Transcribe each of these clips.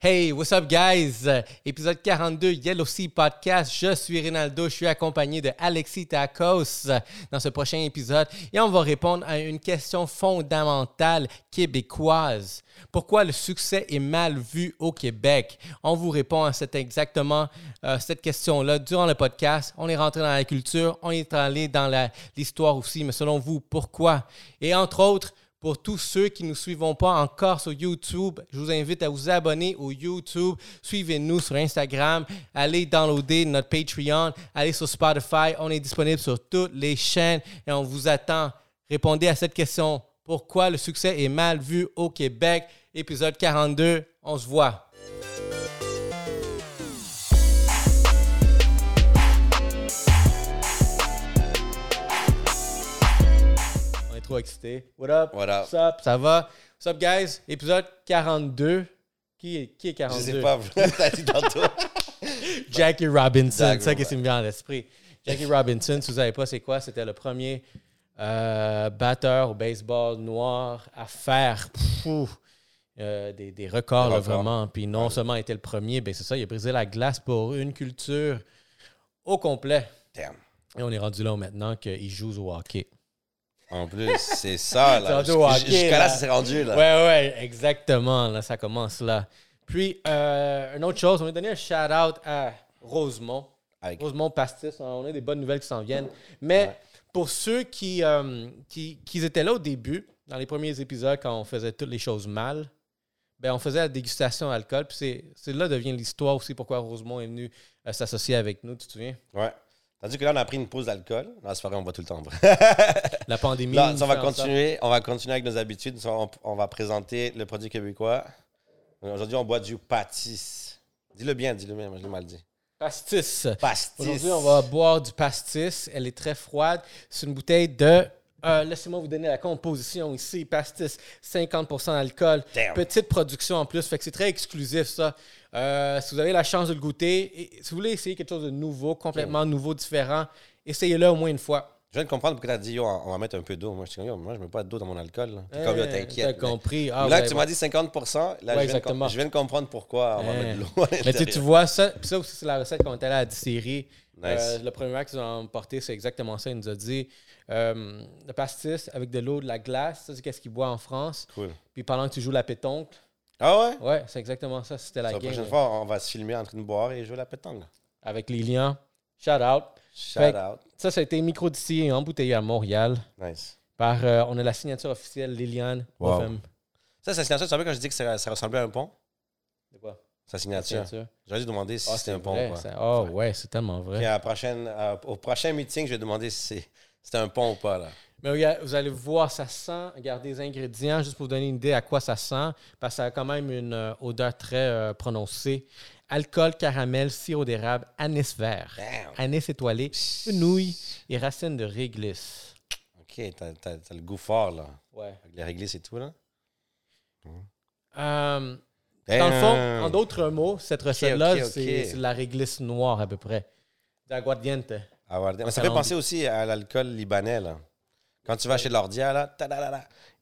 Hey, what's up, guys? Épisode 42, Yellow Sea Podcast. Je suis Rinaldo. Je suis accompagné de Alexis Tacos dans ce prochain épisode et on va répondre à une question fondamentale québécoise. Pourquoi le succès est mal vu au Québec? On vous répond à cette, exactement euh, cette question-là durant le podcast. On est rentré dans la culture, on est allé dans l'histoire aussi, mais selon vous, pourquoi? Et entre autres, pour tous ceux qui ne nous suivons pas encore sur YouTube, je vous invite à vous abonner au YouTube. Suivez-nous sur Instagram. Allez downloader notre Patreon. Allez sur Spotify. On est disponible sur toutes les chaînes et on vous attend. Répondez à cette question. Pourquoi le succès est mal vu au Québec? Épisode 42. On se voit. Trop excités. What up? What up? What's up? Ça va? What's up, guys? Épisode 42. Qui est, qui est Je 42? sais pas, t'as dit tantôt. Jackie Robinson. C'est ça qui me vient à l'esprit. Jackie Robinson, si vous ne savez pas c'est quoi, c'était le premier euh, batteur au baseball noir à faire euh, des, des records, là, vraiment. Puis non seulement était le premier, ben c'est ça, il a brisé la glace pour une culture au complet. Damn. Et on est rendu là maintenant qu'il joue au hockey. En plus, c'est ça, là. Jusqu'à là. ça s'est rendu, là. Ouais, ouais, exactement. Là, ça commence là. Puis, euh, une autre chose, on va donner un shout-out à Rosemont. Avec- Rosemont Pastis, hein, on a des bonnes nouvelles qui s'en viennent. Mais Ouais. pour ceux qui, euh, qui, qui étaient là au début, dans les premiers épisodes, quand on faisait toutes les choses mal, ben, on faisait la dégustation d'alcool. Puis c'est, c'est là devient l'histoire aussi pourquoi Rosemont est venu euh, s'associer avec nous, tu te souviens? Ouais. Tandis que là, on a pris une pause d'alcool. Dans la soirée, on boit tout le temps. La pandémie. Là, on va continuer. On va continuer avec nos habitudes. On, on va présenter le produit québécois. Aujourd'hui, on boit du pastis. Dis-le bien, dis-le bien. Moi, je l'ai mal dit. Pastis. Pastis. Aujourd'hui, on va boire du pastis. Elle est très froide. C'est une bouteille de. Euh, Laissez-moi vous donner la composition ici. Pastis, 50% d'alcool. Petite production en plus. Fait que c'est très exclusif, ça. Euh, si vous avez la chance de le goûter, et si vous voulez essayer quelque chose de nouveau, complètement nouveau, différent, essayez-le au moins une fois. Je viens de comprendre pourquoi tu as dit, yo, on va mettre un peu d'eau. Moi, je comme, yo, moi, je mets pas d'eau dans mon alcool. T'es comme, yo, Eh, T'as compris. Ah, là, ouais, tu m'as dit 50%. Là, je, viens de, exactement. com- je viens de comprendre pourquoi on va Eh. mettre de l'eau Mais tu, vois ça, ça aussi, c'est la recette qu'on est allé à la distillerie. Nice. Euh, le premier qu'ils ont emporté, c'est exactement ça. Il nous a dit euh, le pastis avec de l'eau, de la glace, ça, c'est qu'est-ce qu'ils boivent en France. Cool. Puis pendant que tu joues la pétonque, Ah ouais? ouais, c'est exactement ça. C'était la La game. prochaine fois, on va se filmer en train de boire et jouer la pétanque. Avec Lilian. Shout out. Shout Fait- out. Ça, ça a été micro-distillé et embouteillé à Montréal. Nice. Par, euh, on a la signature officielle Liliane. Wow. Ça, sa signature, tu savais quand je dis que ça, ça ressemblait à un pont? C'est quoi? Sa signature. Signature. J'aurais dû demander si Ah, c'était un pont vrai, ou pas. ça. Oh, Ouais. ouais, c'est tellement vrai. Puis à la prochaine, euh, au prochain meeting, je vais demander si c'est- c'était un pont ou pas. Là. Mais regarde, vous allez voir, ça sent. Regardez les ingrédients, juste pour vous donner une idée à quoi ça sent, parce que ça a quand même une euh, odeur très euh, prononcée. Alcool, caramel, sirop d'érable, anis vert, Damn. anis étoilé, fenouil et racines de réglisse. OK, t'as, le goût fort, là. Ouais. Avec les réglisses et tout, là. Euh, dans le fond, en d'autres mots, cette recette-là, ok, ok. c'est la réglisse noire à peu près. D'aguardiente. Mais ça fait penser aussi à l'alcool libanais, là. Quand tu vas chez l'ordia, là,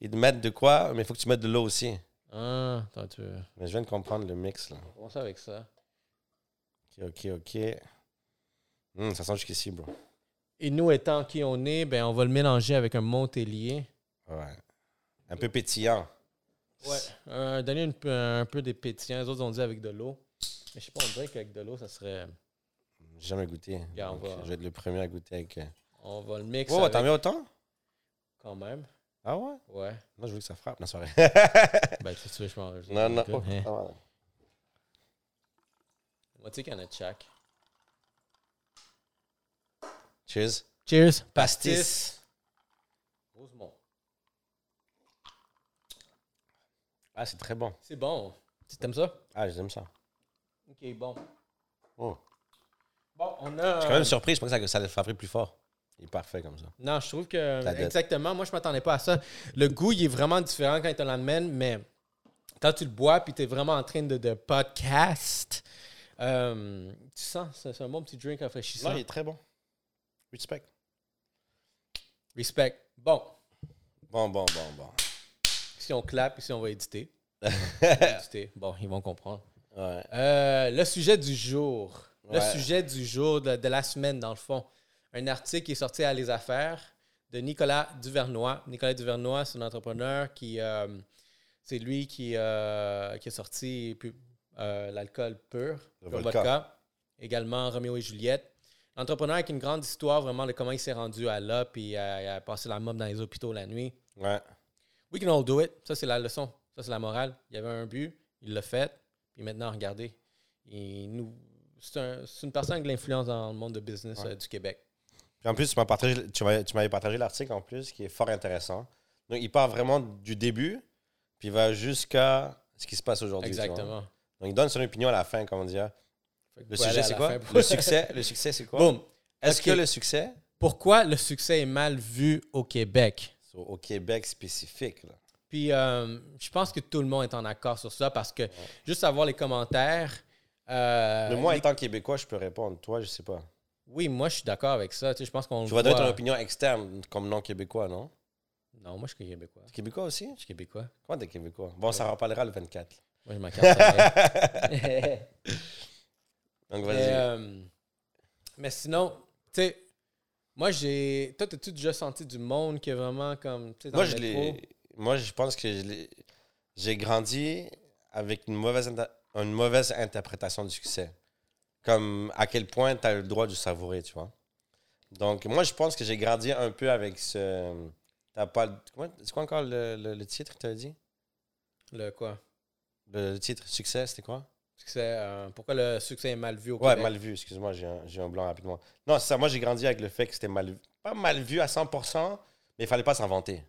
ils te mettent de quoi, mais il faut que tu mettes de l'eau aussi. Ah, attends, tu Mais je viens de comprendre le mix, là. comment ça avec ça? OK, OK, OK. Hum, ça sent jusqu'ici, bro. Et nous, étant qui on est, ben, on va le mélanger avec un Montélier. Ouais. Un peu pétillant. Ouais. Euh, donner une un peu des pétillants. Les autres ont dit avec de l'eau. Mais je sais pas, on dirait qu'avec de l'eau, ça serait. J'ai jamais goûté. On va- Je vais être le premier à goûter avec. euh, On va le mixer. Oh, avec- t'en mets autant? Quand même. Ah ouais? Ouais. Non, je veux que ça frappe la soirée. Ben, tu veux, je mange. non, non. Good, hein. Ah ouais. Moitié canette de chaque. Cheers. Cheers. Pastis. Rosemont. Ah, c'est très bon. C'est bon. Tu t'aimes ça? Ah, j'aime ça. Ok, bon. Oh. Bon, on a. Je suis quand même surpris. Je pense que ça, le fabrique plus fort. Il est parfait comme ça. Non, je trouve que. Exactement. Moi, je m'attendais pas à ça. Le goût, il est vraiment différent quand tu l'amènes, mais quand tu le bois puis tu es vraiment en train de, de podcast, euh, tu sens, c'est c'est un bon petit drink rafraîchissant. Non, il est très bon. Respect. Respect. Bon, Bon, bon, bon, bon. Si on clappe, ici, on va éditer. On va éditer. Bon, ils vont comprendre. Ouais. Euh, le sujet du jour. Le Ouais. sujet du jour, de, de la semaine, dans le fond. Un article qui est sorti à Les Affaires de Nicolas Duvernois. Nicolas Duvernois, c'est un entrepreneur qui. euh, c'est lui qui, euh, qui a sorti l'alcool pur, Le vodka. vodka. Également Roméo et Juliette. L'entrepreneur avec une grande histoire vraiment de comment il s'est rendu à là, puis il a passé la mob dans les hôpitaux la nuit. Ouais. We can all do it. Ça, c'est la leçon. Ça, c'est la morale. Il y avait un but, il l'a fait, puis maintenant, regardez. Nous... C'est un- c'est une personne avec l'influence dans le monde de business Ouais. euh, du Québec. Puis en plus, tu m'as partagé, tu m'avais, partagé l'article en plus, qui est fort intéressant. Donc, il part vraiment du début, puis il va jusqu'à ce qui se passe aujourd'hui. Exactement. Donc, il donne son opinion à la fin, comme on dit. Que Le sujet, c'est quoi? pour- Le succès, le succès, c'est quoi? Boom. Est-ce que le succès, Pourquoi le succès est mal vu au Québec? Au Québec spécifique, là. Puis, euh, je pense que tout le monde est en accord sur ça parce que juste à voir les commentaires. euh, Mais moi, les- étant québécois, je peux répondre. Toi, je sais pas. Oui, moi, je suis d'accord avec ça. Tu sais, je pense qu'on Tu vas donner ton opinion externe comme non-québécois, non? Non, moi, je suis québécois. T'es québécois aussi? Je suis québécois. Comment t'es québécois? Bon, ça en parlera le 24. Moi, je m'en casse. Donc, vas-y. euh, mais sinon, tu sais, moi, j'ai. Toi, t'as-tu déjà senti du monde qui est vraiment comme. Moi, je l'ai. Moi, je pense que j'ai grandi avec une mauvaise, une mauvaise interprétation du succès. Comme à quel point tu as le droit de savourer, tu vois? Donc, moi, je pense que j'ai grandi un peu avec ce. T'as pas. C'est quoi encore le, le- le titre que tu as dit? Le quoi? le, le titre succès, c'était quoi? Succès, euh, pourquoi le succès est mal vu au Ouais, Québec? mal vu, excuse-moi, j'ai un, un blanc rapidement. Non, c'est ça, moi j'ai grandi avec le fait que c'était mal vu. Pas mal vu à 100%, mais il fallait pas s'inventer.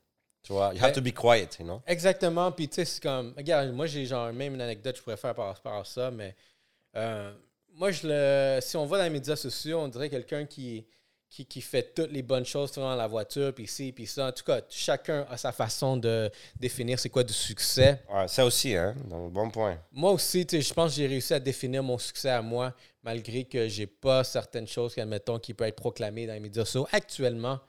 Tu vois, you have Ouais. to be quiet, you know? Exactement. Puis, tu sais, c'est comme. Regarde, moi, j'ai genre même une anecdote que je pourrais faire par rapport à ça, mais. euh, moi, je le. Si on va dans les médias sociaux, on dirait quelqu'un qui. Qui, qui fait toutes les bonnes choses dans la voiture, puis ci, puis ça. En tout cas, chacun a sa façon de définir c'est quoi du succès. Ouais, ça aussi, hein. Donc, bon point. Moi aussi, tu sais, je pense que j'ai réussi à définir mon succès à moi, malgré que j'ai pas certaines choses, admettons, qui peuvent être proclamées dans les médias sociaux actuellement.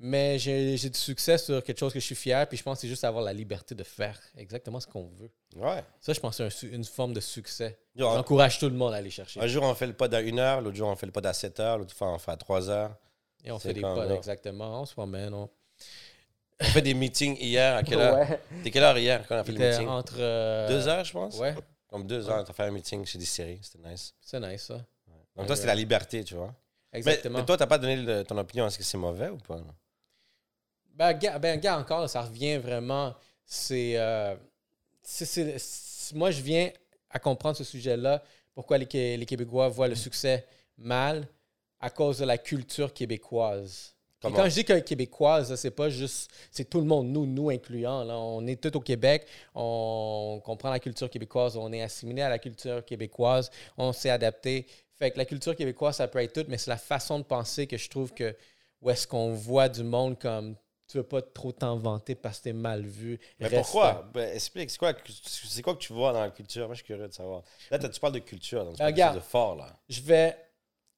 Mais j'ai j'ai du succès sur quelque chose que je suis fier, puis je pense que c'est juste avoir la liberté de faire exactement ce qu'on veut. Ouais. Ça, je pense que c'est un une forme de succès. J'encourage tout le monde à aller chercher. un jour, on fait le pod à 1 heure, l'autre jour, on fait le pod à 7 heures, l'autre fois, on fait à 3 heures. Et on fait des pods, exactement. On se promène. On... On fait des meetings hier, à quelle heure? Ouais. T'es quelle heure hier quand on a fait le meeting? entre. euh, 2 heures, je pense? Ouais, Comme 2 heures, t'as fait un meeting chez des séries, c'était nice. c'est nice, ça. Donc, toi, c'est la liberté, tu vois? Exactement. mais toi, t'as pas donné le- ton opinion, est-ce que c'est mauvais ou pas Ben, gars, ben, gars, encore, là, ça revient vraiment. C'est. euh, moi, je viens à comprendre ce sujet-là. Pourquoi les, les Québécois voient le succès mal à cause de la culture québécoise. Et quand je dis que québécoise, c'est pas juste. C'est tout le monde, nous, nous incluant. Là. On est tous au Québec, on comprend la culture québécoise, on est assimilé à la culture québécoise, on s'est adapté. Fait que la culture québécoise, ça peut être tout, mais c'est la façon de penser que je trouve que où est-ce qu'on voit du monde comme tu veux pas trop t'en vanter parce que t'es mal vu. Mais Reste- pourquoi? ben, Explique, c'est quoi, c'est quoi que tu vois dans la culture? Moi, je suis curieux de savoir. Là, tu parles de culture, donc tu parles de Regarde. quelque chose de fort, là. Je vais,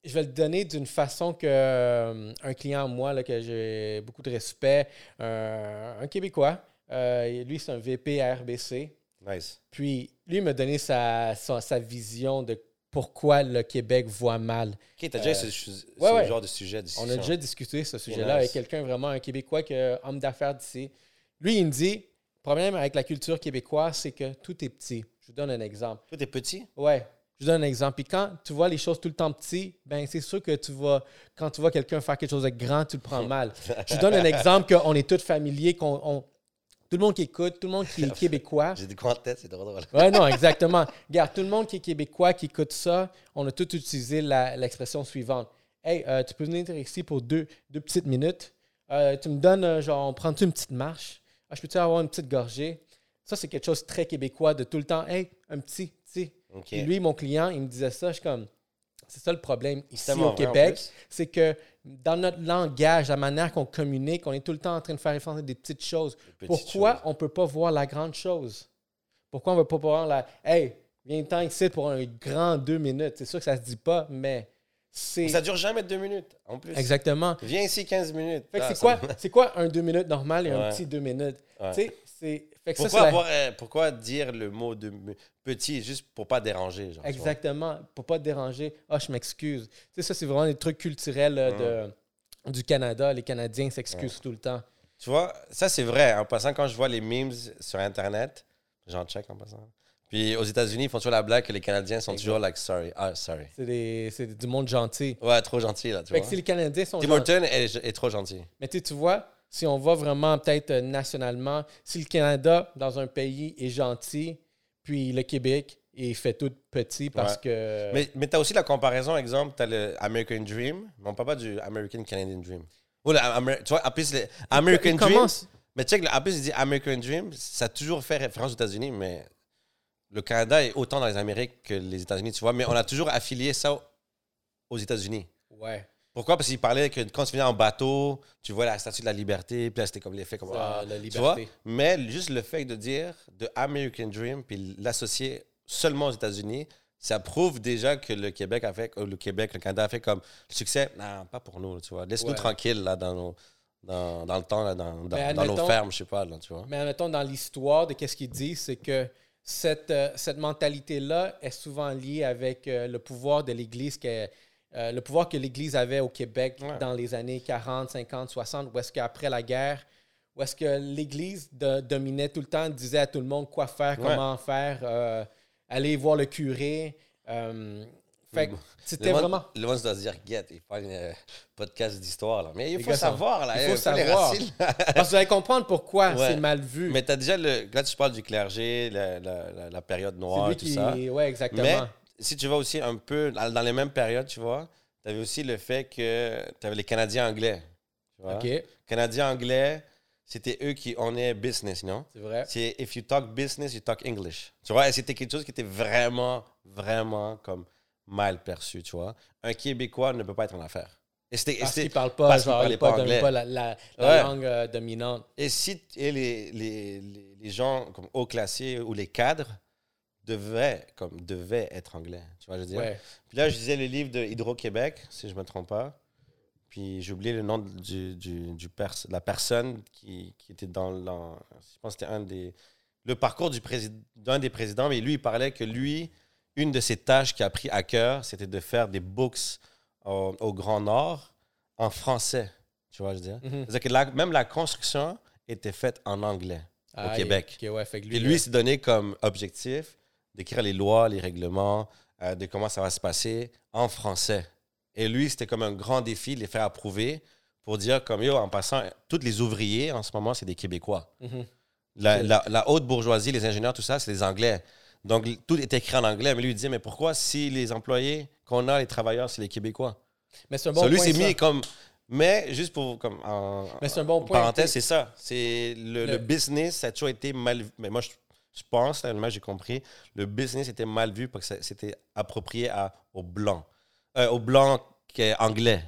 je vais le donner d'une façon que euh, un client, moi, là, que j'ai beaucoup de respect, un, un Québécois, euh, lui, c'est un VP à RBC. Nice. Puis, lui, il m'a donné sa, sa, sa vision de pourquoi le Québec voit mal. Ok, t'as déjà Euh, ce, ce ouais, ouais. genre de sujet de On a déjà discuté ce sujet-là avec quelqu'un vraiment, un Québécois, que, homme d'affaires d'ici. Lui, il me dit, le problème avec la culture québécoise, c'est que tout est petit. Je vous donne un exemple. Toi, t'es petit? Ouais, je vous donne un exemple. Puis quand tu vois les choses tout le temps petits, ben c'est sûr que tu vas, quand tu vois quelqu'un faire quelque chose de grand, tu le prends mal. Je vous donne un exemple qu'on est tous familiers, qu'on on- tout le monde qui écoute, tout le monde qui est québécois. J'ai des coins de tête, c'est drôle. Ouais, non, exactement. Regarde, tout le monde qui est québécois, qui écoute ça, on a tous utilisé l'expression suivante. Hey, euh, tu peux venir ici pour deux, deux petites minutes. Euh, tu me donnes, euh, genre, on prend-tu une petite marche? Ah, je peux-tu avoir une petite gorgée? Ça, c'est quelque chose de très québécois de tout le temps. Hey, un petit, petit. Ok. Puis lui, mon client, il me disait ça. Je suis comme, c'est ça le problème ici au en Québec. C'est que dans notre langage, la manière qu'on communique, on est tout le temps en train de faire référence à des petites choses. Petites Pourquoi choses. on ne peut pas voir la grande chose? Pourquoi on ne veut pas voir la. Hey, viens-t'en ici pour un grand deux minutes. C'est sûr que ça se dit pas, mais c'est. Ça dure jamais deux minutes, en plus. Exactement. Viens ici 15 minutes. Ah, c'est ça quoi, c'est quoi un deux minutes normal et un petit deux minutes? Ouais. Tu sais, c'est fait que ça, Pourquoi, c'est la- avoir, euh, pourquoi dire le mot de petit juste pour pas déranger? Genre? Exactement, pour pas déranger. Ah, je m'excuse. Tu sais, ça, c'est vraiment des trucs culturels euh, de, du Canada. Les Canadiens s'excusent tout le temps. Tu vois, ça c'est vrai. En passant, quand je vois les memes sur Internet, j'en check en passant. Puis aux États-Unis, ils font toujours la blague que les Canadiens sont toujours like sorry. Ah, sorry. C'est du monde gentil. Ouais, trop gentil là, tu Fait vois. que si les Canadiens sont Tim. Horton est, est trop gentil. Mais tu vois, si on va vraiment peut-être nationalement, si le Canada, dans un pays, est gentil, puis le Québec est fait tout petit parce Ouais. que. Mais, mais tu as aussi la comparaison, exemple, tu as le American Dream, mais on parle pas du American Canadian Dream. Ou le Amer- tu vois, en plus, le American Il Dream. commence- Mais check, en plus, il dit American Dream, ça a toujours fait référence aux États-Unis, mais le Canada est autant dans les Amériques que les États-Unis, tu vois. Mais on a toujours affilié ça aux États-Unis. Ouais. Pourquoi? Parce qu'il parlait que quand tu venais en bateau, tu vois la statue de la liberté, puis là, c'était comme l'effet comme. Ah, la tu vois? liberté. Mais juste le fait de dire de American Dream, puis l'associer seulement aux États-Unis, ça prouve déjà que le Québec a fait, le Québec, le Canada a fait comme succès. Non, pas pour nous, tu vois. Laisse-nous Ouais. tranquilles, là, dans, nos- dans, dans le temps, là, dans, dans, nos fermes, je sais pas, là, tu vois. Mais admettons, dans l'histoire de qu'est-ce qu'il dit, c'est que cette, euh, cette mentalité-là est souvent liée avec euh, le pouvoir de l'Église, que, euh, le pouvoir que l'Église avait au Québec Ouais. dans les années 40, 50, 60, où est-ce qu'après la guerre, où est-ce que l'Église dominait tout le temps, disait à tout le monde quoi faire, Ouais. comment faire, euh, aller voir le curé. euh, fait que c'était vraiment... Le monde doit se dire, get, il fait un podcast d'histoire, là. Mais il faut savoir, là. il faut savoir. racines. Parce que vous allez comprendre pourquoi Ouais. c'est mal vu. Mais tu as déjà le. Là, tu parles du clergé, la, la- la- la période noire, tout qui... ça. Ouais, exactement. Mais si tu vas aussi un peu dans les mêmes périodes, tu vois, tu avais aussi le fait que tu avais les Canadiens anglais. Tu vois? OK, Canadiens anglais, c'était eux qui on est business, non? c'est vrai. C'est if you talk business, you talk English. Tu vois, et c'était quelque chose qui était vraiment, vraiment comme mal perçu, tu vois. Un Québécois ne peut pas être en affaires. Et c'était. Parce c'était- qu'il parle pas, parce genre, pas pas, anglais. pas la, la- la Ouais. langue euh, dominante. Et si et les, les, les, les gens comme haut classés ou les cadres devaient, comme, devaient être anglais. Tu vois, je veux dire? Ouais. Puis là, je disais le livre de Hydro-Québec, si je ne me trompe pas. Puis j'ai oublié le nom du, du, du pers- de la personne qui, qui était dans, Je pense que c'était un des. Le parcours du président, d'un des présidents, mais lui, il parlait que lui, une de ses tâches qu'il a pris à cœur, c'était de faire des books au, au Grand Nord en français. Tu vois, je veux dire? Mhm. C'est-à-dire que la- même la construction était faite en anglais au Québec. ok, ouais, fait que lui, Et lui, il s'est donné comme objectif d'écrire les lois, les règlements, euh, de comment ça va se passer en français. Et lui, c'était comme un grand défi de les faire approuver pour dire comme, yo, en passant, tous les ouvriers en ce moment, c'est des Québécois. Mhm. La, Ok. la- la haute bourgeoisie, les ingénieurs, tout ça, c'est des Anglais. Donc, tout est écrit en anglais. Mais lui, il disait, mais pourquoi si les employés qu'on a, les travailleurs, c'est les Québécois? Mais c'est un bon So, lui, point. c'est mis comme... Mais juste pour, comme, en, Mais c'est un bon en point. parenthèse, c'est ça. C'est le, Le- le business, ça a toujours été mal. Mais moi, je, je pense, tellement j'ai compris, le business était mal vu parce que c'était approprié à, aux Blancs. Euh, aux Blancs qui est anglais.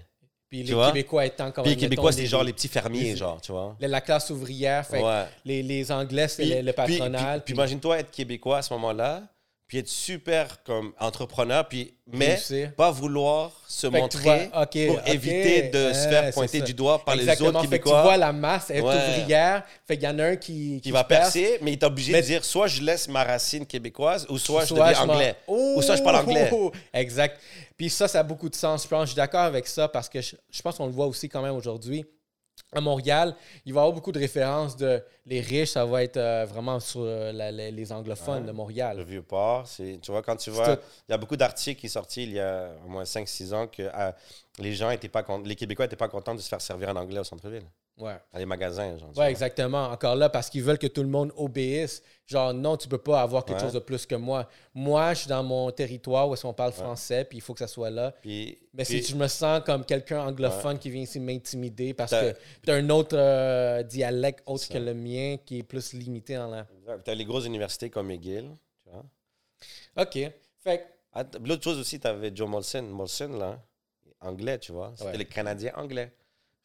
Puis les vois? Québécois étant comme Puis les Québécois, c'était genre les petits fermiers, les- genre, tu vois? la, la classe ouvrière. Fait Ouais. les, les Anglais, c'est le, le puis- patronal. Puis, puis imagine-toi être Québécois à ce moment-là, puis être super comme entrepreneur, puis, mais Réussir. pas vouloir se Fait montrer vois, pour éviter de se faire pointer du doigt par Exactement. les autres Fait que tu Québécois. vois la masse, est Ouais. ouvrière. Fait qu'il y en a un qui, qui va perce. percer, mais il est obligé Mais- de dire soit je laisse ma racine québécoise ou soit, je deviens m'en- anglais. Oh! Ou soit je parle anglais. Exact. Puis ça, ça a beaucoup de sens. Je pense, je suis d'accord avec ça parce que je, je pense qu'on le voit aussi quand même aujourd'hui. À Montréal, il va y avoir beaucoup de références de les riches, ça va être euh, vraiment sur euh, la- les, les anglophones Ouais. de Le Montréal. vieux port, c'est, tu vois, quand tu vois, il y a beaucoup d'articles qui sont sortis il y a au moins 5-6 ans que ah, les gens étaient pas les Québécois n'étaient pas contents de se faire servir en anglais au centre-ville, Ouais. dans les magasins. Genre, Ouais, exactement. Encore là, parce qu'ils veulent que tout le monde obéisse. Genre, non, tu peux pas avoir quelque Ouais. chose de plus que moi. Moi, je suis dans mon territoire où est-ce qu'on parle français, puis il faut que ça soit là. Puis, Mais puis- si je me sens comme quelqu'un anglophone qui vient ici m'intimider parce T'as- que tu as un autre euh, dialecte autre que le mien qui est plus limité en la. tu as les grosses universités comme McGill. Tu vois. OK. Fait Ah, L'autre chose aussi, tu avais Joe Molson. Molson, là, anglais, tu vois. C'était les Canadiens anglais.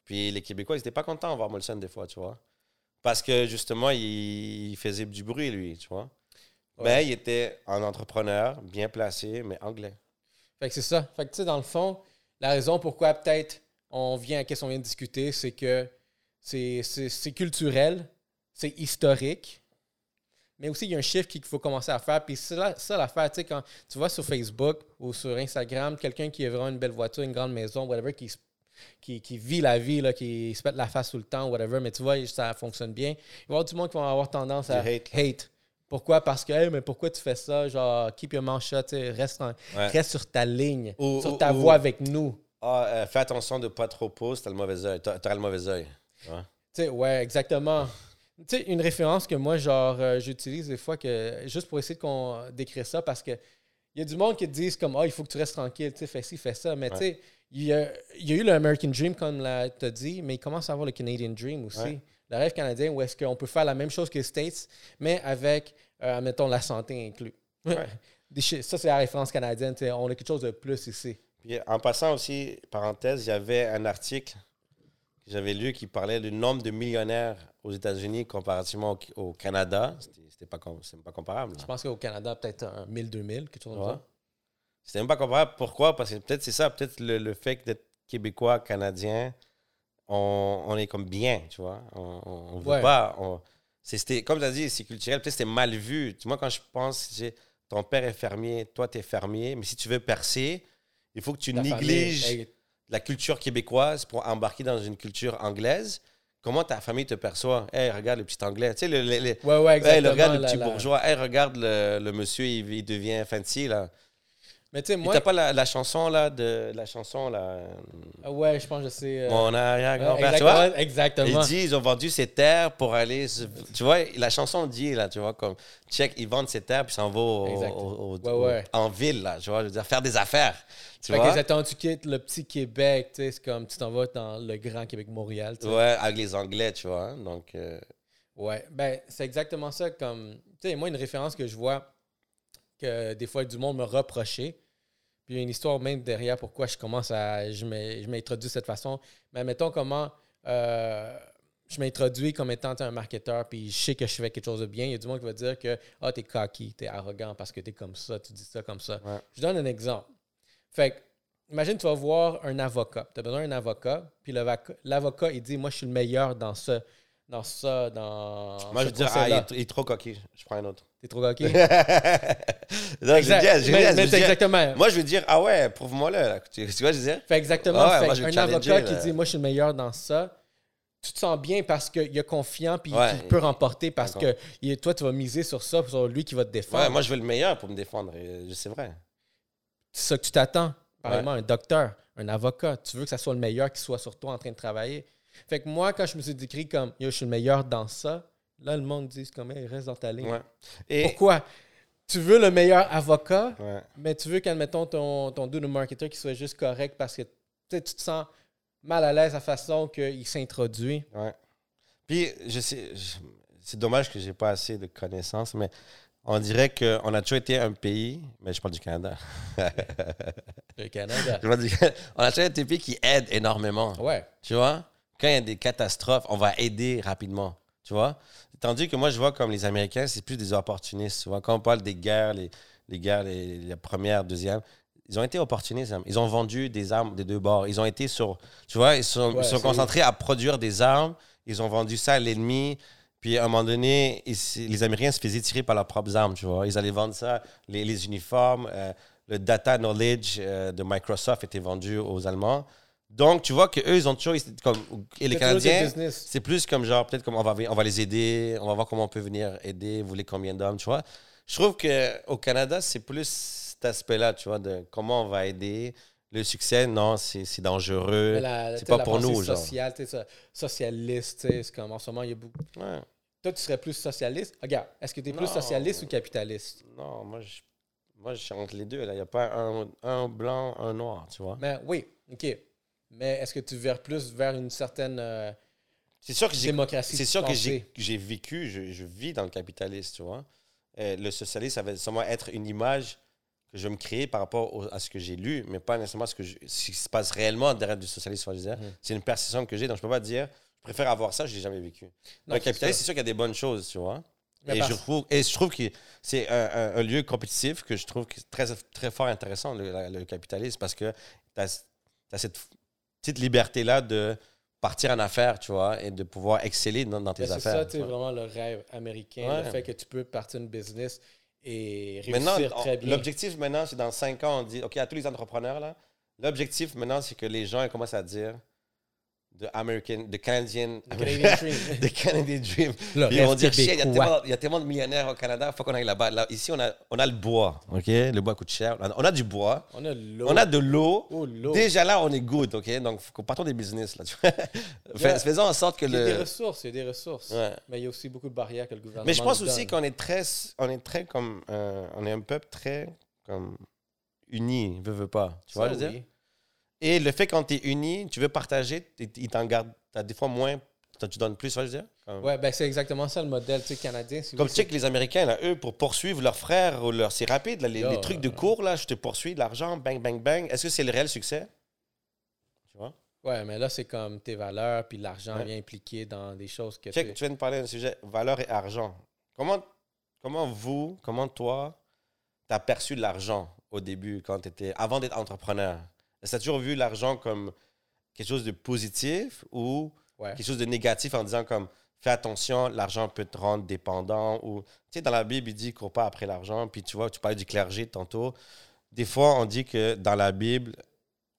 Puis les Québécois, ils n'étaient pas contents de voir Molson des fois, tu vois. Parce que justement, il, il faisait du bruit, lui, tu vois. Ouais. Mais il était un entrepreneur, bien placé, mais anglais. Fait que c'est ça. Fait que tu sais, dans le fond, la raison pourquoi peut-être on vient à ce qu'on vient de discuter, c'est que c'est- culturel, c'est historique, mais aussi il y a un chiffre qu'il faut commencer à faire. Puis c'est ça l'affaire, tu sais, quand tu vois sur Facebook ou sur Instagram, quelqu'un qui a vraiment une belle voiture, une grande maison, whatever, qui, se- qui, qui vit la vie, là, qui se pète la face tout le temps, whatever, mais tu vois, ça fonctionne bien. Il va y avoir du monde qui va avoir tendance à hate. hate. Pourquoi? Parce que, Hey, mais pourquoi tu fais ça? Genre, keep your mouth shut, reste, en- Ouais. reste sur ta ligne, Ou- sur ou- ta ou- voie avec nous. Ah, euh, fais attention de pas trop poser, t'as le mauvais œil. T'as- le mauvais œil. Ouais. Tu sais, ouais, exactement. Tu sais, une référence que moi, genre, euh, j'utilise des fois que juste pour essayer de qu'on décrire ça parce que il y a du monde qui te disent comme, ah, il faut que tu restes tranquille, tu sais, fais ci, fais ça. Mais tu sais, il y a, il y a eu le American Dream, comme tu as dit, mais il commence à avoir le Canadian Dream aussi. Ouais. Le rêve canadien où est-ce qu'on peut faire la même chose que les States, mais avec, euh, mettons, la santé inclus. Ça, c'est la référence canadienne. On a quelque chose de plus ici. Puis, en passant aussi, parenthèse, il y avait un article que j'avais lu qui parlait du nombre de millionnaires aux États-Unis comparativement au, au Canada. C'était pas, com- pas comparable. là. Je pense qu'au Canada, peut-être un 1000, 2000, quelque chose comme Ouais. ça. C'était même pas comparable. Pourquoi? Parce que peut-être c'est ça, peut-être le, le fait d'être québécois, canadien, on, on est comme bien, tu vois. On, on, on veut Ouais. pas. c'était, comme tu as dit, c'est culturel. Peut-être c'était mal vu. Vois, quand je pense, ton père est fermier, toi, tu es fermier, mais si tu veux percer, il faut que tu Ta négliges la culture québécoise pour embarquer dans une culture anglaise. Comment ta famille te perçoit? Hey, regarde le petit anglais. Tu sais, le, le- le- Ouais, ouais, Hey, regarde le la- petit la- bourgeois. Hey, regarde le, le monsieur, il, il devient fancy, là. Mais tu sais, moi. T'as pas la, la chanson, là, de la chanson, là. Ah Ouais, je pense que je sais. euh, Mon arrière-grand-père, tu vois? exactement. exactement. Il dit, ils ont vendu ses terres pour aller. Tu vois, la chanson dit, là, tu vois, comme, check, ils vendent ses terres, puis s'en vont au- Exact. au- au- Ouais, au- ouais. en ville, là, tu vois, je veux dire, faire des affaires. Tu Fait que vois? exactement, tu quittes le petit Québec, tu sais, c'est comme tu t'en vas dans le grand Québec-Montréal. tu. Ouais, avec les Anglais, tu vois. hein, Donc, euh, Ouais, ben c'est exactement ça. Comme, tu sais, moi, une référence que je vois que des fois du monde me reprochait. Puis il y a une histoire même derrière pourquoi je commence à. Je m'introduis de cette façon. Mais mettons comment euh, je m'introduis comme étant un marketeur, puis je sais que je fais quelque chose de bien. Il y a du monde qui va dire que ah, t'es cocky, t'es arrogant parce que t'es comme ça, tu dis ça comme ça. Ouais. Je donne un exemple. Fait que, imagine, tu vas voir un avocat. Tu as besoin d'un avocat, puis l'avocat, il dit Moi, je suis le meilleur dans ça, dans ça, dans. moi, je dire, ah, il, est, il est trop coquille. Je prends un autre. T'es trop coquille? Non, je dire, je Mais- dire, je exactement. Moi, je veux dire, ah ouais, prouve-moi-le. là. Tu, tu vois, je veux dire? Fait exactement. Ah ouais, fait moi, je vais un avocat là. qui dit Moi, je suis le meilleur dans ça. Tu te sens bien parce qu'il est confiant puis Ouais. qu'il peut remporter parce que il toi, tu vas miser sur ça, sur lui qui va te défendre. Ouais, moi, je veux le meilleur pour me défendre. C'est vrai. C'est ça que tu t'attends. Pareillement, un docteur, un avocat, tu veux que ça soit le meilleur qui soit sur toi en train de travailler. Fait que moi, quand je me suis décrit comme Yo, je suis le meilleur dans ça, là, le monde dit comme Hey, reste dans ta ligne. Ouais. Et, Pourquoi? Tu veux le meilleur avocat, ouais. mais tu veux qu'admettons ton, ton dude de marketeur qui soit juste correct parce que tu te sens mal à l'aise à la façon qu'il s'introduit. Ouais. Puis, je sais, c'est dommage que j'ai pas assez de connaissances, mais on dirait qu'on a toujours été un pays, mais je parle du Canada. Le Canada. Je parle du- on a toujours été un pays qui aide énormément. Ouais. Tu vois? Quand il y a des catastrophes, on va aider rapidement. Tu vois? Tandis que moi, je vois comme les Américains, c'est plus des opportunistes. Tu vois? Quand on parle des guerres, les, les guerres, les, la première, deuxième, ils ont été opportunistes. hein. Ils ont vendu des armes des deux bords. Ils ont été sur. Tu vois? Ils sont, Ouais, ils sont concentrés à produire des armes. Ils ont vendu ça à l'ennemi. Puis à un moment donné, ils- les Américains se faisaient tirer par leurs propres armes. Tu vois? Ils allaient vendre ça, les, les uniformes. euh, le data knowledge euh, de Microsoft était vendu aux Allemands. Donc, tu vois qu'eux, ils ont toujours. Comme, et les Canadiens, c'est plus comme genre, peut-être comme on va, on va les aider, on va voir comment on peut venir aider, vous voulez combien d'hommes, tu vois. Je trouve qu'au Canada, c'est plus cet aspect-là, tu vois, de comment on va aider. Le succès, non, c'est dangereux. C'est pas la pour nous, genre. sociale, socialiste, c'est comme en ce moment, il y a beaucoup. Ouais. Toi, tu serais plus socialiste? Regarde, est-ce que tu es plus socialiste ou capitaliste? Non, moi, je, moi, je suis entre les deux. Il n'y a pas un, un blanc, un noir, tu vois. Mais oui, OK. Mais est-ce que tu verrais plus vers une certaine euh, C'est sûr que démocratie? C'est sûr que j'ai vécu, je, je vis dans le capitalisme, tu vois. Euh, le socialisme, ça va sûrement être une image que je vais me créer par rapport au- à ce que j'ai lu, mais pas nécessairement ce, que je- ce qui se passe réellement derrière du socialisme. dire. Mhm. C'est une perception que j'ai, donc je peux pas dire, je préfère avoir ça, je l'ai jamais vécu. Non, le capitalisme, c'est sûr qu'il y a des bonnes choses, tu vois. Mais Et parce- je, trouve, et je trouve que c'est un, un- un lieu compétitif que je trouve très, très fort intéressant, le, le capitalisme, parce que tu as, cette petite liberté-là de partir en affaires, tu vois, et de pouvoir exceller dans, dans tes Ben, c'est affaires. ça, tu tu sais, vois. vraiment le rêve américain, Ouais. le fait que tu peux partir une business et Maintenant, réussir on- très bien. l'objectif maintenant, c'est dans cinq ans, on dit, OK, à tous les entrepreneurs, là, l'objectif maintenant, c'est que les gens ils commencent à dire de American, de Canadian, Dream. de Canadian Dream. Puis ils vont dire, il y, a tellement, il y a tellement de millionnaires au Canada, il faut qu'on aille là-bas. Là, ici, on a, on a le bois, OK? Le bois coûte cher. On a, du bois, On a l'eau. on a de l'eau. Oh, l'eau. Déjà là, on est good, OK? Donc, faut partons des business, là. tu vois. Fais- Yeah. Faisons en sorte que Il y a des ressources, il y a des ressources. Ouais. Mais il y a aussi beaucoup de barrières que le gouvernement Mais je pense aussi qu'on est très, on est très comme, euh, on est un peuple très comme uni, veut, veut pas. Tu vois, je veux dire? Et le fait quand tu es uni, tu veux partager, ils t'en gardent, t'as des fois moins, tu donnes plus, tu je veux dire? Comme, Ouais, ben c'est exactement ça le modèle tu sais, canadien. comme tu sais que les Américains, là, eux, pour poursuivre leurs frères, ou leur, c'est rapide, là, les, Yo, les trucs de euh, cours, là, je te poursuis, de l'argent, bang, bang, bang. Est-ce que c'est le réel succès? Tu vois? Ouais, mais là, c'est comme tes valeurs, puis l'argent Ouais. vient impliquer dans des choses que Check, tu tu viens de parler d'un sujet, valeur et argent. Comment, comment vous, comment toi, t'as perçu l'argent au début, quand tu étais, avant d'être entrepreneur? Est-ce que tu as toujours vu l'argent comme quelque chose de positif ou Ouais. quelque chose de négatif en disant comme, fais attention, l'argent peut te rendre dépendant ou, tu sais, dans la Bible, il dit, cours pas après l'argent, puis tu vois, tu parlais du clergé tantôt. Des fois, on dit que dans la Bible,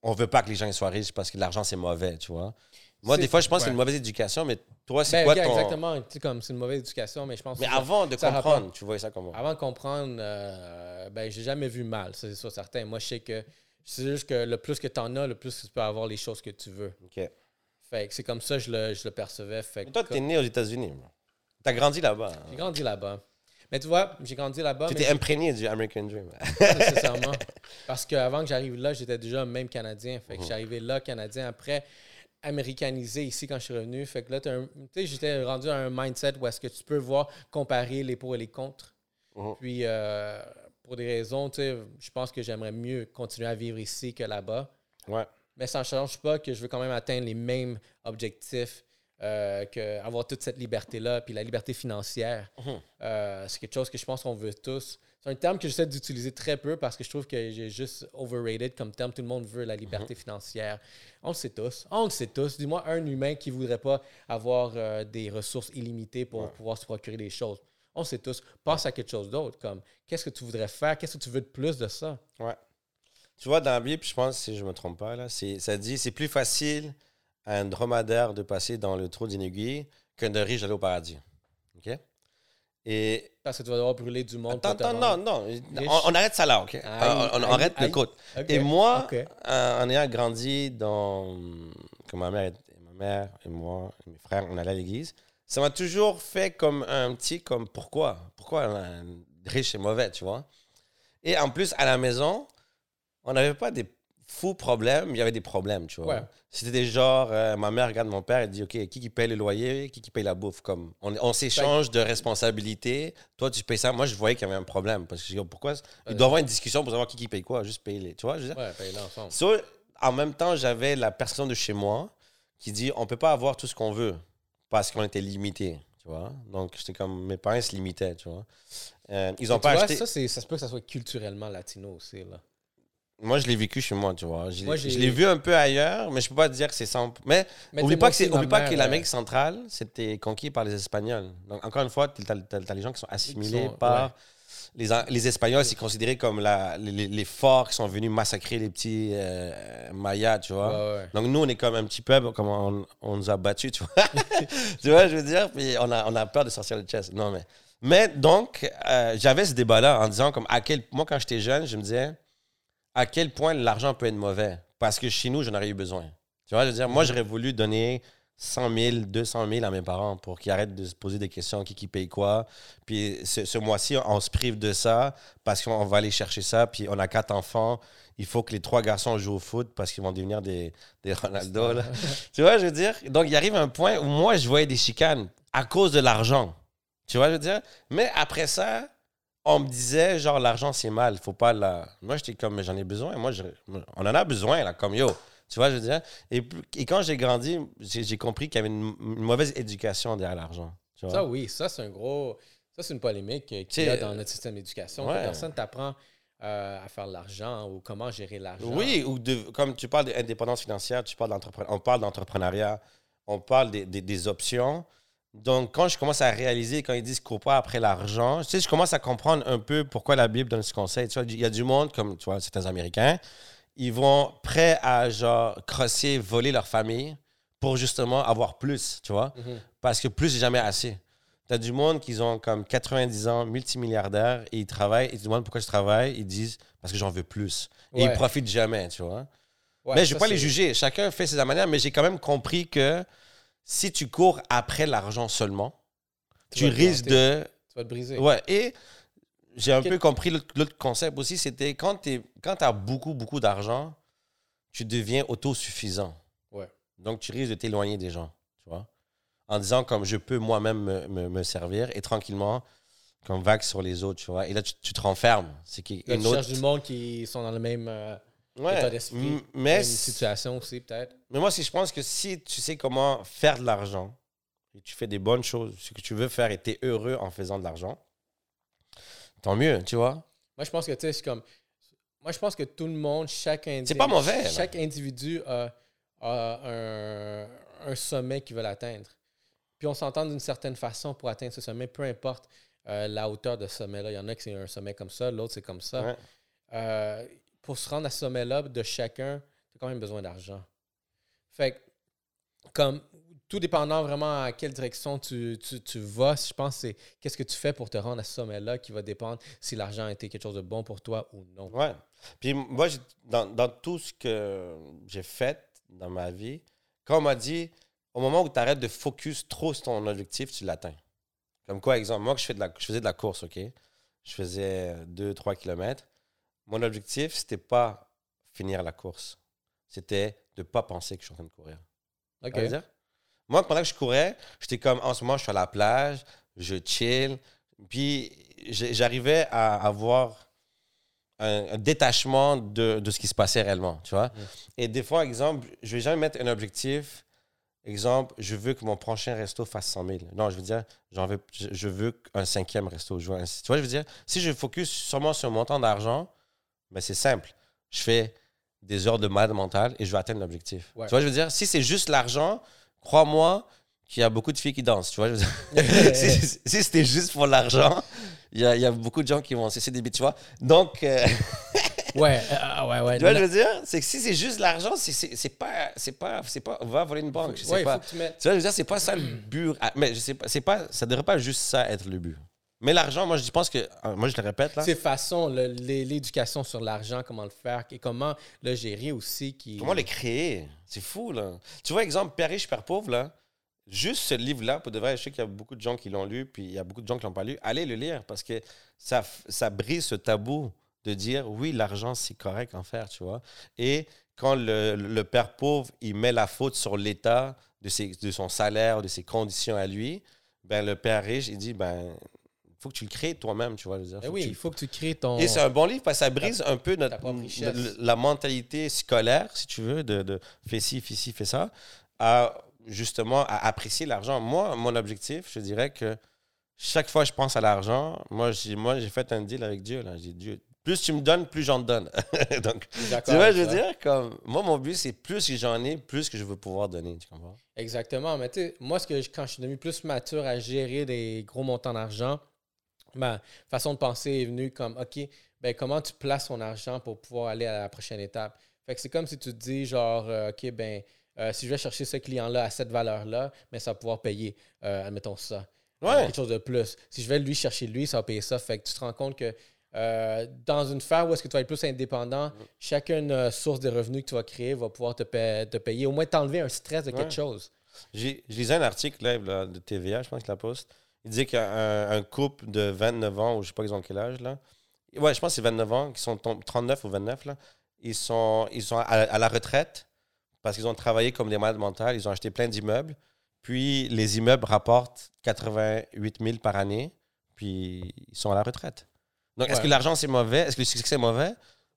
on veut pas que les gens soient riches parce que l'argent, c'est mauvais, tu vois? Moi, des fois, je pense que c'est une mauvaise éducation, mais toi, c'est Ben, quoi gars, ton... exactement. Tu sais, comme c'est une mauvaise éducation, mais je pense Mais que avant de ça comprendre, tu voyais ça comment? Avant de comprendre, euh, ben, j'ai jamais vu mal, c'est sûr, certain. Moi, je sais que c'est juste que le plus que tu en as, le plus tu peux avoir les choses que tu veux. OK. Fait que c'est comme ça que je le, je le percevais. Fait que toi, tu es comme- né aux États-Unis. Tu as grandi là-bas. J'ai grandi là-bas. Mais tu vois, j'ai grandi là-bas. Tu t'es imprégné du American Dream. Pas nécessairement. Parce qu'avant que j'arrive là, j'étais déjà même Canadien. Fait que je suis arrivé là, Canadien. Après, américanisé ici quand je suis revenu. Fait que là, t'as un- tu sais, j'étais rendu à un mindset où est-ce que tu peux voir comparer les pour et les contre. Mhm. Puis, euh, pour des raisons, tu sais, je pense que j'aimerais mieux continuer à vivre ici que là-bas. Ouais. Mais ça ne change pas que je veux quand même atteindre les mêmes objectifs, euh, que avoir toute cette liberté-là, puis la liberté financière. Mhm. Euh, c'est quelque chose que je pense qu'on veut tous. C'est un terme que j'essaie d'utiliser très peu parce que je trouve que j'ai juste overrated comme terme. Tout le monde veut la liberté financière. On le sait tous. On le sait tous. Dis-moi un humain qui ne voudrait pas avoir euh, des ressources illimitées pour Ouais. pouvoir se procurer des choses. On sait tous. Passe à quelque chose d'autre. Comme qu'est-ce que tu voudrais faire? Qu'est-ce que tu veux de plus de ça? Ouais. Tu vois, dans la Bible, je pense, si je ne me trompe pas, là, c'est- ça dit c'est plus facile à un dromadaire de passer dans le trou d'une aiguille qu'un de riche d'aller au paradis. OK? Et. Parce que tu vas devoir brûler du monde. Attends, non, non. Riche. On, on arrête ça là, OK? Aïe, on on aïe, arrête le côte. Et moi, euh, en ayant grandi dans. Comme ma mère, et- ma mère et moi, et mes frères, on allait à l'église, ça m'a toujours fait comme un petit comme pourquoi? Pourquoi riche est mauvais, tu vois? Et en plus, à la maison, on n'avait pas des fous problèmes, il y avait des problèmes, tu vois? Ouais. C'était des genres, euh, ma mère regarde mon père et dit, OK, qui qui paye le loyer, qui qui paye la bouffe comme On, on s'échange de responsabilités. Toi, tu payes ça. Moi, je voyais qu'il y avait un problème. Parce que je dis, pourquoi? Il doit y avoir une discussion pour savoir qui qui paye quoi, juste payer les. Tu vois, je veux dire? Ouais, paye ensemble. So, en même temps, j'avais la personne de chez moi qui dit on peut pas avoir tout ce qu'on veut parce qu'on était limité, tu vois. Donc, j'étais comme mes parents se limitaient, tu vois. Euh, ils ont Mais pas tu vois, acheté. ça, ça se peut que ça soit culturellement latino aussi. Là. Moi, je l'ai vécu chez moi, tu vois. Je, Moi, je l'ai vu un peu ailleurs, mais je peux pas dire que c'est 100. Mais, Mais oublie pas que, oublie pas mère, que l'Amérique centrale, c'était conquis par les Espagnols. Donc, encore une fois, tu as, les gens qui sont assimilés sont- par. ouais. Les, les Espagnols, c'est considéré comme la, les, les- les forts qui sont venus massacrer les petits euh, Mayas, tu vois. Ouais, ouais. Donc nous, on est comme un petit peuple, comme on, on nous a battus, tu vois. tu vois, je veux dire, puis on a, on a peur de sortir le chest. Non, mais... Mais donc, euh, j'avais ce débat-là en disant, comme, à quel... moi, quand j'étais jeune, je me disais, à quel point l'argent peut être mauvais? Parce que chez nous, j'en aurais eu besoin. Tu vois, je veux dire, moi, j'aurais voulu donner 100 000, 200 000 à mes parents pour qu'ils arrêtent de se poser des questions, qui, qui paye quoi. Puis ce, ce mois-ci, on se prive de ça parce qu'on va aller chercher ça. Puis on a quatre enfants. Il faut que les trois garçons jouent au foot parce qu'ils vont devenir des, des Ronaldo. là. tu vois, je veux dire? Donc, il arrive un point où moi, je voyais des chicanes à cause de l'argent. Tu vois, je veux dire? Mais après ça, on me disait, genre, l'argent, c'est mal. Il faut pas la... Moi, j'étais comme, mais j'en ai besoin. Moi, je- on en a besoin, là, comme yo. Tu vois, je veux dire? Et, et quand j'ai grandi, j'ai compris qu'il y avait une, une mauvaise éducation derrière l'argent. Ça, oui, ça, c'est un gros. Ça, c'est une polémique euh, qu'il y a dans notre système d'éducation. ouais. Personne t'apprend euh, à faire de l'argent ou comment gérer l'argent. Oui, ou de, comme tu parles d'indépendance financière, tu parles on parle d'entrepreneuriat. on parle des, des- des options. Donc, quand je commence à réaliser, quand ils disent cours pas après l'argent, tu sais, je commence à comprendre un peu pourquoi la Bible donne ce conseil. Tu vois, il y a du monde, comme tu vois, certains Américains, ils vont prêts à, genre, crosser, voler leur famille pour justement avoir plus, tu vois? Mhm. Parce que plus, c'est jamais assez. Tu as du monde qui ont comme 90 ans, multimilliardaires, et ils travaillent, ils te demandent pourquoi je travaille, ils disent parce que j'en veux plus. Et Ouais. ils profitent jamais, tu vois? Ouais, mais je ne vais pas les juger. Chacun fait ses manière, mais j'ai quand même compris que si tu cours après l'argent seulement, Tu tu, risques de. Tu vas te briser. Ouais, et j'ai un peu compris l'autre concept aussi, c'était quand tu as beaucoup, beaucoup d'argent, tu deviens autosuffisant. Ouais. Donc, tu risques de t'éloigner des gens, tu vois. En disant comme je peux moi-même me, me- me servir et tranquillement, comme vague sur les autres, tu vois. Et là, tu, tu te renfermes. C'est qu'il tu autre. cherches du monde qui sont dans le même euh, Ouais. état d'esprit, même situation aussi, peut-être. mais moi, si je pense que si tu sais comment faire de l'argent et tu fais des bonnes choses, ce que tu veux faire et tu es heureux en faisant de l'argent, tant mieux, tu vois. Moi, je pense que, tu sais, c'est comme. Moi, je pense que tout le monde, chaque individu. C'est pas mauvais, là. Chaque individu a, a un, un sommet qu'il veut atteindre. Puis on s'entend d'une certaine façon pour atteindre ce sommet, peu importe euh, la hauteur de ce sommet-là. Il y en a qui c'est un sommet comme ça, l'autre c'est comme ça. Ouais. Euh, pour se rendre à ce sommet-là de chacun, tu as quand même besoin d'argent. Fait que, comme, tout dépendant vraiment à quelle direction tu, tu, tu vas, je pense que c'est qu'est-ce que tu fais pour te rendre à ce sommet-là qui va dépendre si l'argent a été quelque chose de bon pour toi ou non. Ouais. Puis moi, dans, dans tout ce que j'ai fait dans ma vie, quand on m'a dit, au moment où tu arrêtes de focus trop sur ton objectif, tu l'atteins. Comme quoi, exemple, moi, que je, fais de la, je faisais de la course, OK? Je faisais 2-3 km. Mon objectif, c'était pas finir la course. C'était de pas penser que je suis en train de courir. OK. Ça veut dire? Moi, pendant que je courais, j'étais comme, en ce moment, je suis à la plage, je chill. Puis, j'arrivais à avoir un, un détachement de, de ce qui se passait réellement, tu vois. Et des fois, exemple, je vais jamais mettre un objectif. Exemple, je veux que mon prochain resto fasse 100 000. Non, je veux dire, j'en veux, je, veux un cinquième resto. Je veux un- tu vois, je veux dire, si je focus sûrement sur un montant d'argent, ben c'est simple. Je fais des heures de malade mental et je vais atteindre l'objectif. Ouais. Tu vois, je veux dire, si c'est juste l'argent, crois-moi qu'il y a beaucoup de filles qui dansent. Tu vois, si, si c'était juste pour l'argent, il y a, y a beaucoup de gens qui vont cesser des bêtises, tu vois. Donc, euh, Ouais, euh, ouais, ouais. tu vois, je veux dire, c'est que si c'est juste l'argent, c'est- pas, c'est pas, c'est pas, on va voler une banque, je sais ouais, pas. tu mettes. Tu vois, je veux dire, c'est pas ça le but. Ah, Mais je sais pas, c'est pas, ça devrait pas juste ça être le but. Mais l'argent, moi, je pense que, ah, moi, je le répète là. Ces façons, le- l'é- l'éducation sur l'argent, comment le faire et comment le gérer aussi. Qui... Comment les créer? C'est fou là. Tu vois, exemple, Père riche, Père pauvre là. Juste ce livre-là, pour de vrai, je sais qu'il y a beaucoup de gens qui l'ont lu, puis il y a beaucoup de gens qui l'ont pas lu. Allez le lire parce que ça, ça brise ce tabou de dire oui, l'argent c'est correct en faire, tu vois. Et quand le, le père pauvre il met la faute sur l'État de, ses- de son salaire, de ses conditions à lui, ben le père riche il dit ben faut que tu le crées toi-même, tu vois. je veux dire, faut que oui, tu- il faut que tu crées ton. et c'est un bon livre parce que ça brise un peu notre, la mentalité scolaire, si tu veux, de, de fais ci, fais ci, fais ça, à justement à apprécier l'argent. Moi, mon objectif, je dirais que chaque fois que je pense à l'argent, moi, j'ai, moi, j'ai fait un deal avec Dieu. Là. J'ai Dieu, plus tu me donnes, plus j'en donne. Donc, tu vois, je veux ça. dire, comme, moi, mon but, c'est plus que j'en ai, plus que je veux pouvoir donner. Tu comprends? Exactement. Mais tu sais, moi, ce que je- quand je suis devenu plus mature à gérer des gros montants d'argent, ma façon de penser est venue comme OK, ben comment tu places ton argent pour pouvoir aller à la prochaine étape? Fait que c'est comme si tu te dis genre euh, OK, ben euh, si je vais chercher ce client-là à cette valeur-là, mais ça va pouvoir payer, euh, admettons ça. Ouais. quelque chose de plus. Si je vais lui chercher lui, ça va payer ça. Fait que tu te rends compte que euh, dans une sphère où est-ce que tu vas être plus indépendant, chacune euh, source de revenus que tu vas créer va pouvoir te, pa- te payer, au moins t'enlever un stress de quelque Ouais. chose. J'ai, je lisais un article là, de TVA, je pense que la poste. Il disait qu'un un couple de 29 ans, ou je sais pas ils ont quel âge, là. Ouais, je pense que c'est 29 ans, qui sont tom- 39 ou 29, là. Ils sont, ils sont à, à la retraite parce qu'ils ont travaillé comme des malades mentales. Ils ont acheté plein d'immeubles. Puis les immeubles rapportent 88 000 par année. Puis ils sont à la retraite. Donc, est-ce que l'argent c'est mauvais? Est-ce que le succès est mauvais?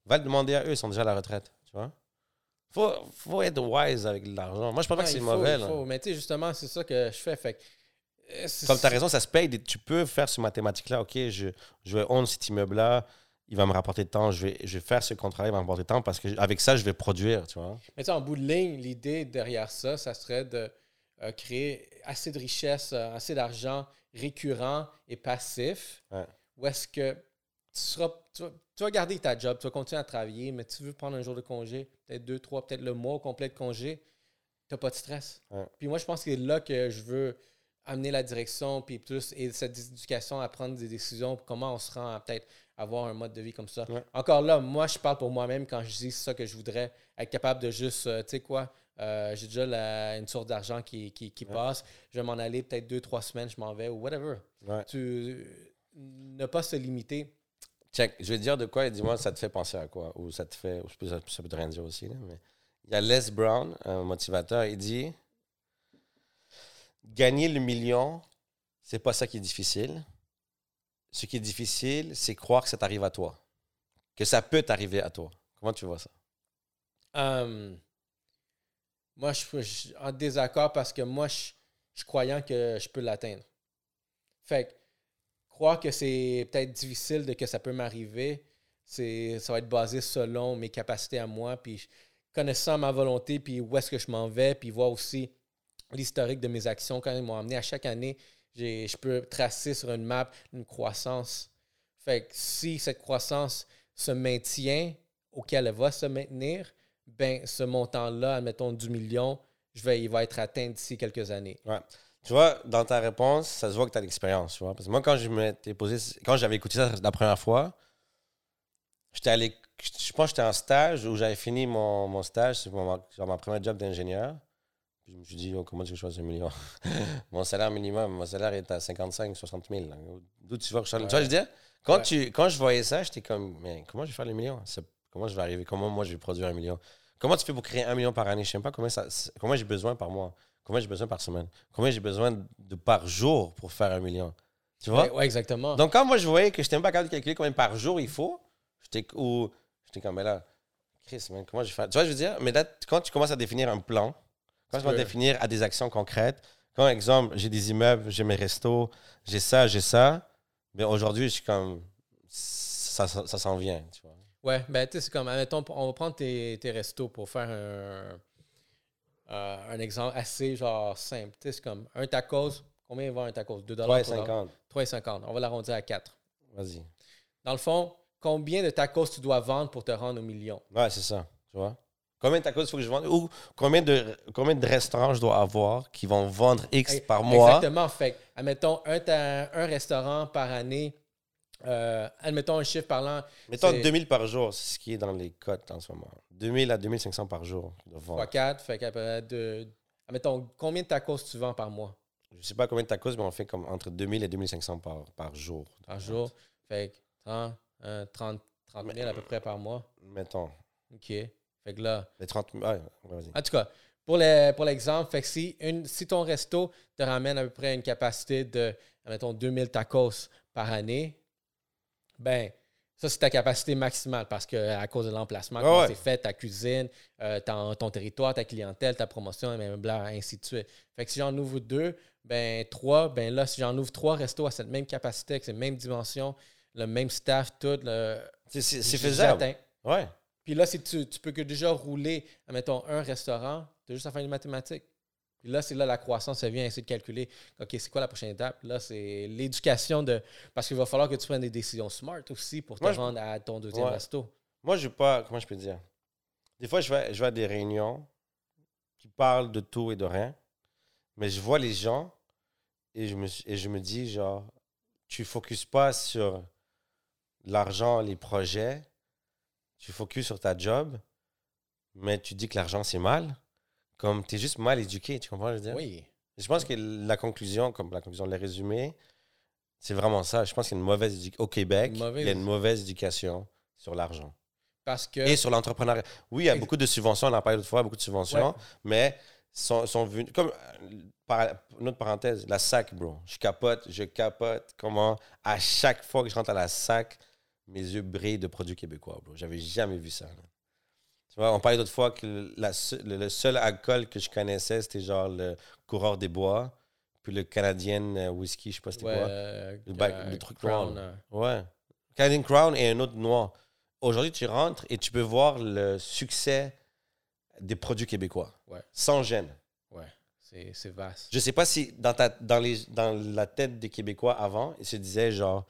Va le demander à eux, ils sont déjà à la retraite. Tu vois? Faut, faut être wise avec l'argent. Moi, je pense pas Ouais, que c'est faut, mauvais. là. Mais tu sais, justement, c'est ça que je fais. Fait Comme tu as raison, ça se paye. Tu peux faire ce mathématique-là. OK, je, je vais own cet immeuble-là. Il va me rapporter de temps. Je vais, je vais faire ce contrat. Il va me rapporter de temps parce que avec ça, je vais produire. Tu vois? Mais tu sais, en bout de ligne, l'idée derrière ça, ça serait de euh, créer assez de richesse, euh, assez d'argent récurrent et passif, Ouais. ou est-ce que tu, seras, tu, vas, tu vas garder ta job, tu vas continuer à travailler, mais tu veux prendre un jour de congé, peut-être deux, trois, peut-être le mois au complet de congé, tu n'as pas de stress. Ouais. Puis moi, je pense que c'est là que je veux amener la direction, puis plus, et cette éducation à prendre des décisions, comment on se rend à peut-être avoir un mode de vie comme ça. Ouais. Encore là, moi, je parle pour moi-même quand je dis ça que je voudrais être capable de juste, euh, tu sais quoi, euh, j'ai déjà la- une source d'argent qui, qui, qui Ouais. passe, je vais m'en aller peut-être deux, trois semaines, je m'en vais, ou whatever. Ouais. Tu, ne pas se limiter. Check, je vais te dire de quoi et dis-moi ça te fait penser à quoi. Ou ça te fait. ou Ça peut, ça peut te rien dire aussi. là, mais il y a Les Brown, un motivateur, il dit Gagner le million, c'est pas ça qui est difficile. Ce qui est difficile, c'est croire que ça t'arrive à toi. Que ça peut t'arriver à toi. Comment tu vois ça? Euh, moi, je suis en désaccord parce que moi, je, je croyant que je peux l'atteindre. Fait que croire que c'est peut-être difficile de que ça peut m'arriver, ça va être basé selon mes capacités à moi, puis connaissant ma volonté, puis où est-ce que je m'en vais, puis voir aussi l'historique de mes actions quand ils m'ont amené à chaque année, je peux tracer sur une map une croissance. Fait que si cette croissance se maintient, auquel elle va se maintenir, ben ce montant-là, admettons du million, je vais, il va être atteint d'ici quelques années. Tu vois, dans ta réponse, ça se voit que tu as l'expérience. Parce que moi, quand je m'étais posé, quand j'avais écouté ça la première fois, j'étais allé, je pense que j'étais en stage où j'avais fini mon, mon stage, c'est mon, genre mon premier job d'ingénieur. Puis je me suis dit, oh, comment tu veux choisir un million? Mon salaire minimum, mon salaire est à 55, 60 000. là. D'où tu je Tu vois, je veux dire, quand, Ouais. tu, quand je voyais ça, j'étais comme, mais comment je vais faire le million Comment je vais arriver? Comment moi je vais produire un million? Comment tu fais pour créer un million par année? Je sais même pas combien, ça, combien j'ai besoin par mois? Combien j'ai besoin par semaine? Combien j'ai besoin de par jour pour faire un million? Tu vois? Ouais, ouais, exactement. Donc, quand moi je voyais que je n'étais même pas capable de calculer combien par jour il faut, j'étais comme, mais là, Chris, man, comment je vais faire? Tu vois, je veux dire, mais là, quand tu commences à définir un plan, quand vas peux- définir à des actions concrètes, quand, exemple, j'ai des immeubles, j'ai mes restos, j'ai ça, j'ai ça, mais aujourd'hui, je suis comme, ça, ça, ça s'en vient, tu vois. Ouais, ben tu sais, c'est comme, admettons, on va prendre tes, tes restos pour faire un, euh, un exemple assez genre simple. Tu sais, c'est comme un tacos, combien il va un tacos? 2 dollars 3,50. 3,50. On va l'arrondir à 4. Vas-y. Dans le fond, combien de tacos tu dois vendre pour te rendre au million? Ouais, c'est ça, tu vois. Combien de tacos il faut que je vende? Ou combien de, combien de restaurants je dois avoir qui vont vendre X par mois? Exactement. Fait admettons, un, un restaurant par année, euh, admettons un chiffre parlant Mettons C'est- 2000 par jour, c'est ce qui est dans les cotes en ce moment. 2000 à 2500 par jour de vente. x 4, fait qu'après de. Admettons, combien de tacos tu vends par mois, Je sais pas combien de tacos, mais on fait comme entre 2000 et 2500 par, par jour. par jour? Fait que 30, euh, 30, 30 000 à peu près par mois. Mettons. OK. Fait que là. Les 30 000. Ouais. En tout cas, pour le- pour l'exemple, fait que si, une, si ton resto te ramène à peu près une capacité de, admettons, 2000 tacos par année, ben, ça, c'est ta capacité maximale parce que à cause de l'emplacement, Ouais, comment ouais. c'est fait, ta cuisine, euh, ton, ton territoire, ta clientèle, ta promotion, et même bla, ainsi de suite. Fait que si j'en ouvre deux, ben, trois, ben là, si j'en ouvre trois restos à cette même capacité, avec cette même dimension, le même staff, tout, le, C'est- faisable. atteint. Ouais. Puis là, si tu, tu peux que déjà rouler, mettons, un restaurant, tu as juste à faire une mathématique. Puis là, c'est là la croissance, ça vient essayer de calculer, OK, c'est quoi la prochaine étape? Là, c'est l'éducation de... Parce qu'il va falloir que tu prennes des décisions smart aussi pour te Moi, je- rendre à ton deuxième Ouais. resto. Moi, je pas. Comment je peux dire? Des fois, je vais, je vais à des réunions qui parlent de tout et de rien, mais je vois les gens et je me, et je me dis, genre, tu focuses pas sur l'argent, les projets, tu focuses sur ta job, mais tu dis que l'argent, c'est mal. Comme tu es juste mal éduqué, tu comprends ce que je veux dire? Oui. Je pense que la conclusion, comme la conclusion, le résumé, c'est vraiment ça. Je pense qu'il y a une mauvaise éducation. Au Québec, mauvaise- il y a une mauvaise éducation sur l'argent. Parce que... Et sur l'entrepreneuriat. Oui, il y a beaucoup de subventions, on en a parlé l'autre fois, beaucoup de subventions, Ouais. mais sont, sont venues. Comme, par, une autre parenthèse, la SAC, bro. Je capote, je capote. Comment, à chaque fois que je rentre à la SAC, mes yeux brillent de produits québécois, bro. J'avais jamais vu ça. là. Tu vois, on parlait l'autre fois que la le, le seul alcool que je connaissais, c'était genre le coureur des bois, puis le canadien euh, whisky, je sais pas c'était ouais, quoi. euh, Le euh, le truc Crown, noir. euh, Ouais. Canadian Crown et un autre noir. Aujourd'hui, tu rentres et tu peux voir le succès des produits québécois. Ouais. Sans gêne. ouais. C'est c'est vaste. Je sais pas si dans, ta, dans, les, dans la tête des Québécois avant, ils se disaient genre,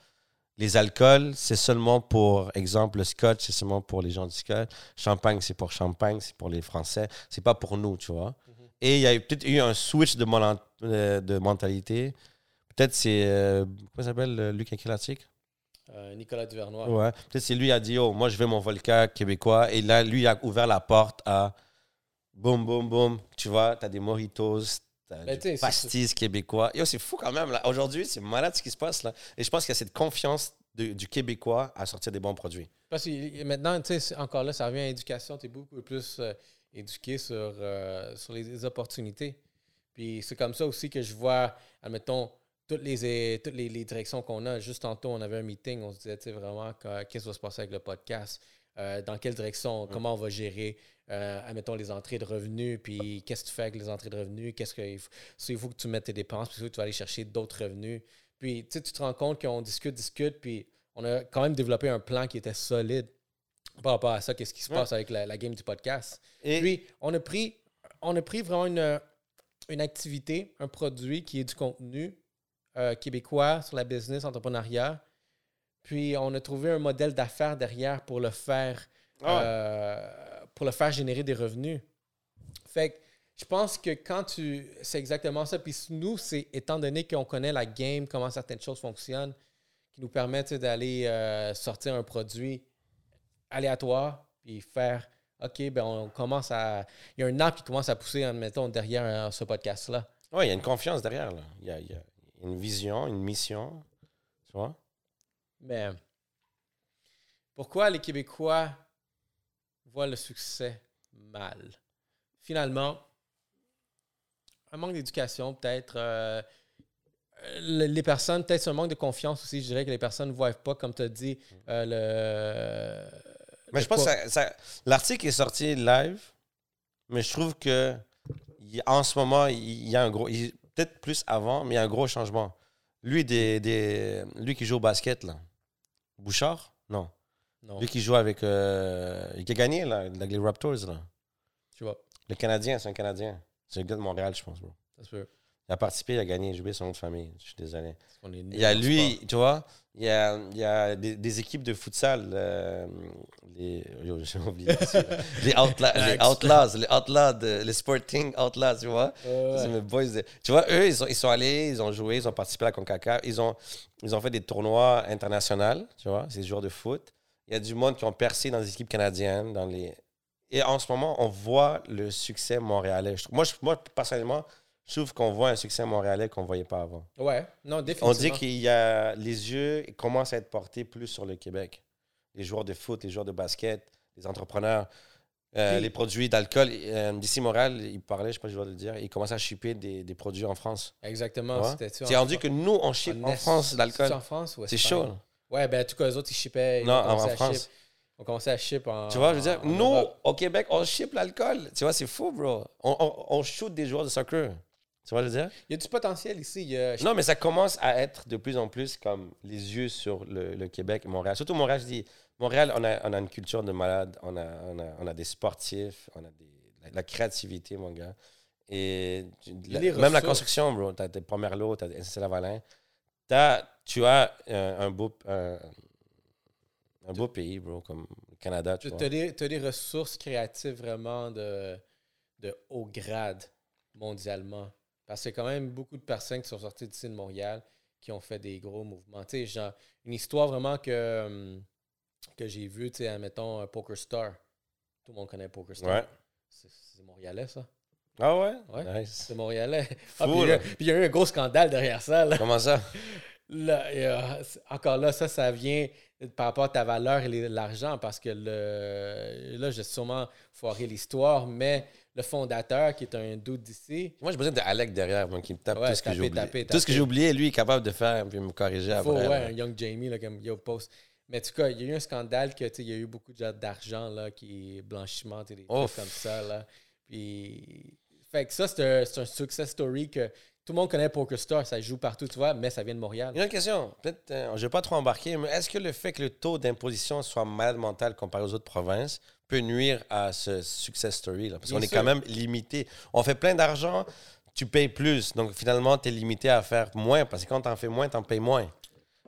les alcools, c'est seulement pour, exemple, le scotch, c'est seulement pour les gens du scotch. Champagne, c'est pour champagne, c'est pour les Français. C'est pas pour nous, tu vois. Et il y a eu- peut-être eu un switch de, euh, de mentalité. Peut-être c'est, euh, comment s'appelle, euh, Luc Aquilatique? Euh, Nicolas Duvernois. Ouais. Peut-être c'est lui qui a dit, oh, moi, je veux mon volcan québécois. Et là, lui, il a ouvert la porte à boum, boum, boum. Tu vois, t'as des mojitos, Ben, du pastis québécois. Yo, c'est fou quand même. là. Aujourd'hui, c'est malade ce qui se passe là. Et je pense qu'il y a cette confiance de- du Québécois à sortir des bons produits. Parce que maintenant, tu sais, c'est- encore là, ça revient à l'éducation. Tu es beaucoup plus euh, éduqué sur, euh, sur les, les opportunités. Puis c'est comme ça aussi que je vois, admettons, toutes les, toutes les, les directions qu'on a. Juste tantôt, on avait un meeting, on se disait, tu sais, vraiment, que- qu'est-ce qui va se passer avec le podcast? Euh, dans quelle direction? Comment on va gérer, euh, admettons, les entrées de revenus? Puis qu'est-ce que tu fais avec les entrées de revenus? Qu'est-ce faut, il faut que tu mettes tes dépenses? Puis que tu vas aller chercher d'autres revenus. Puis, tu te rends compte qu'on discute, discute, puis on a quand même développé un plan qui était solide par rapport à ça, qu'est-ce qui se passe avec la, la game du podcast. Et Puis, on a pris, on a pris vraiment une, une activité, un produit qui est du contenu euh, québécois sur la business, entrepreneuriat. Puis, on a trouvé un modèle d'affaires derrière pour le faire, Ah euh, pour le faire générer des revenus. Fait que je pense que quand tu. C'est exactement ça. Puis nous, c'est étant donné qu'on connaît la game, comment certaines choses fonctionnent, qui nous permettent d'aller euh, sortir un produit aléatoire, puis faire OK, ben on commence à. Il y a un app qui commence à pousser, admettons, derrière euh, ce podcast-là. ouais, il y a une confiance derrière. Là. Il, y a, il y a une vision, une mission. Tu vois? Mais pourquoi les Québécois voient le succès mal? Finalement, un manque d'éducation, peut-être. euh, le- les personnes, peut-être un manque de confiance aussi. Je dirais que les personnes ne voient pas, comme tu as dit, euh, le. Mais le je pense que ça- ça- l'article est sorti live, mais je trouve que il en ce moment, il y a un gros. Peut-être plus avant, mais il y a un gros changement. Lui, des, des, lui qui joue au basket, là. Bouchard? Non. Non, Lui qui joue avec. euh, il a gagné, là, avec les Raptors, là. tu vois, Le Canadien, c'est un Canadien. C'est un gars de Montréal, je pense, bro. ça se peut. A participé, il a gagné, j'ai oublié son nom de famille. Je suis désolé. Est Il y a lui, sport. tu vois, il y a, il y a des, des équipes de futsal, euh, les, j'ai oublié, les, outla- les Outlaws, les Outlaws, de- les Sporting Outlaws, tu vois. Ouais. mes boys de- tu vois, eux, ils sont, ils sont allés, ils ont joué, ils ont participé à la CONCACAF, ils ont, ils ont fait des tournois internationaux, tu vois, c'est des joueurs de foot. Il y a du monde qui ont percé dans les équipes canadiennes, dans les... Et en ce moment, on voit le succès montréalais. Moi, je- moi, personnellement, je trouve qu'on voit un succès montréalais qu'on ne voyait pas avant. Ouais, non, On définitivement. dit qu'il y a les yeux commencent à être portés plus sur le Québec. Les joueurs de foot, les joueurs de basket, les entrepreneurs, euh, les produits d'alcool. Euh, D'ici Moral, il parlait, je ne sais pas si je dois le dire, il commence à shipper des, des produits en France. Exactement, Ouais. C'est rendu que nous, on ship en, Est- France l'alcool. C'est en France ou C'est chaud. Ouais, ben, en tout cas, eux autres, ils shippaient. ils Non, en, en France. On commençait à ship en. Tu vois, je veux dire, en nous, Europe. au Québec, on ship l'alcool. Tu vois, c'est fou, bro. On, on, on shoot des joueurs de soccer. Tu vois, je veux dire? Il y a du potentiel ici. il y a- Non, mais ça commence à être de plus en plus comme les yeux sur le, le Québec et Montréal. Surtout Montréal, je dis, Montréal, on a, on a une culture de malade, on a, on a, on a des sportifs, on a des, la, la créativité, mon gars. Et la- même la construction, bro, tu as tes premières lots, tu as SNC-Lavalin. T'as- Tu as un, un beau, un, un beau pays, bro, comme le Canada, tu as des, t'as des ressources créatives vraiment de, de haut grade mondialement. Parce a quand même beaucoup de personnes qui sont sorties d'ici de Montréal qui ont fait des gros mouvements. Tu sais, genre, une histoire vraiment que, hum, que j'ai vue, tu sais, admettons, un Poker Star. Tout le monde connaît Poker Star. Ouais. C'est, montréalais, ça? Ah ouais? Ouais. Nice. C'est montréalais. Ah, Fou, puis il y a- là. puis il y a eu un gros scandale derrière ça. Là. Comment ça? Là, euh, encore là, ça, ça vient par rapport à ta valeur et l'argent, parce que le, là, j'ai sûrement foiré l'histoire, mais le fondateur, qui est un doute d'ici, Moi, j'ai besoin d'Alec derrière, moi, qui me tape Ouais, tout ce que j'ai oublié. taper, Tout ce que j'ai oublié, lui, est capable de faire puis me corriger faut, après. ouais, là. un Young Jamie, là, comme Yo Post. Mais en tout cas, il y a eu un scandale que, il y a eu beaucoup d'argent, là, qui est blanchiment, et des trucs comme ça, là. Puis, fait que ça, c'est un, c'est un success story que tout le monde connaît Poker Star, ça joue partout, tu vois, mais ça vient de Montréal. Une question. Peut-être, euh, je ne vais pas trop embarquer, mais est-ce que le fait que le taux d'imposition soit malade mental comparé aux autres provinces peut nuire à ce success story? Parce qu'on est quand même limité. On fait plein d'argent. tu payes plus. Donc, finalement, tu es limité à faire moins parce que quand tu en fais moins, tu en payes moins.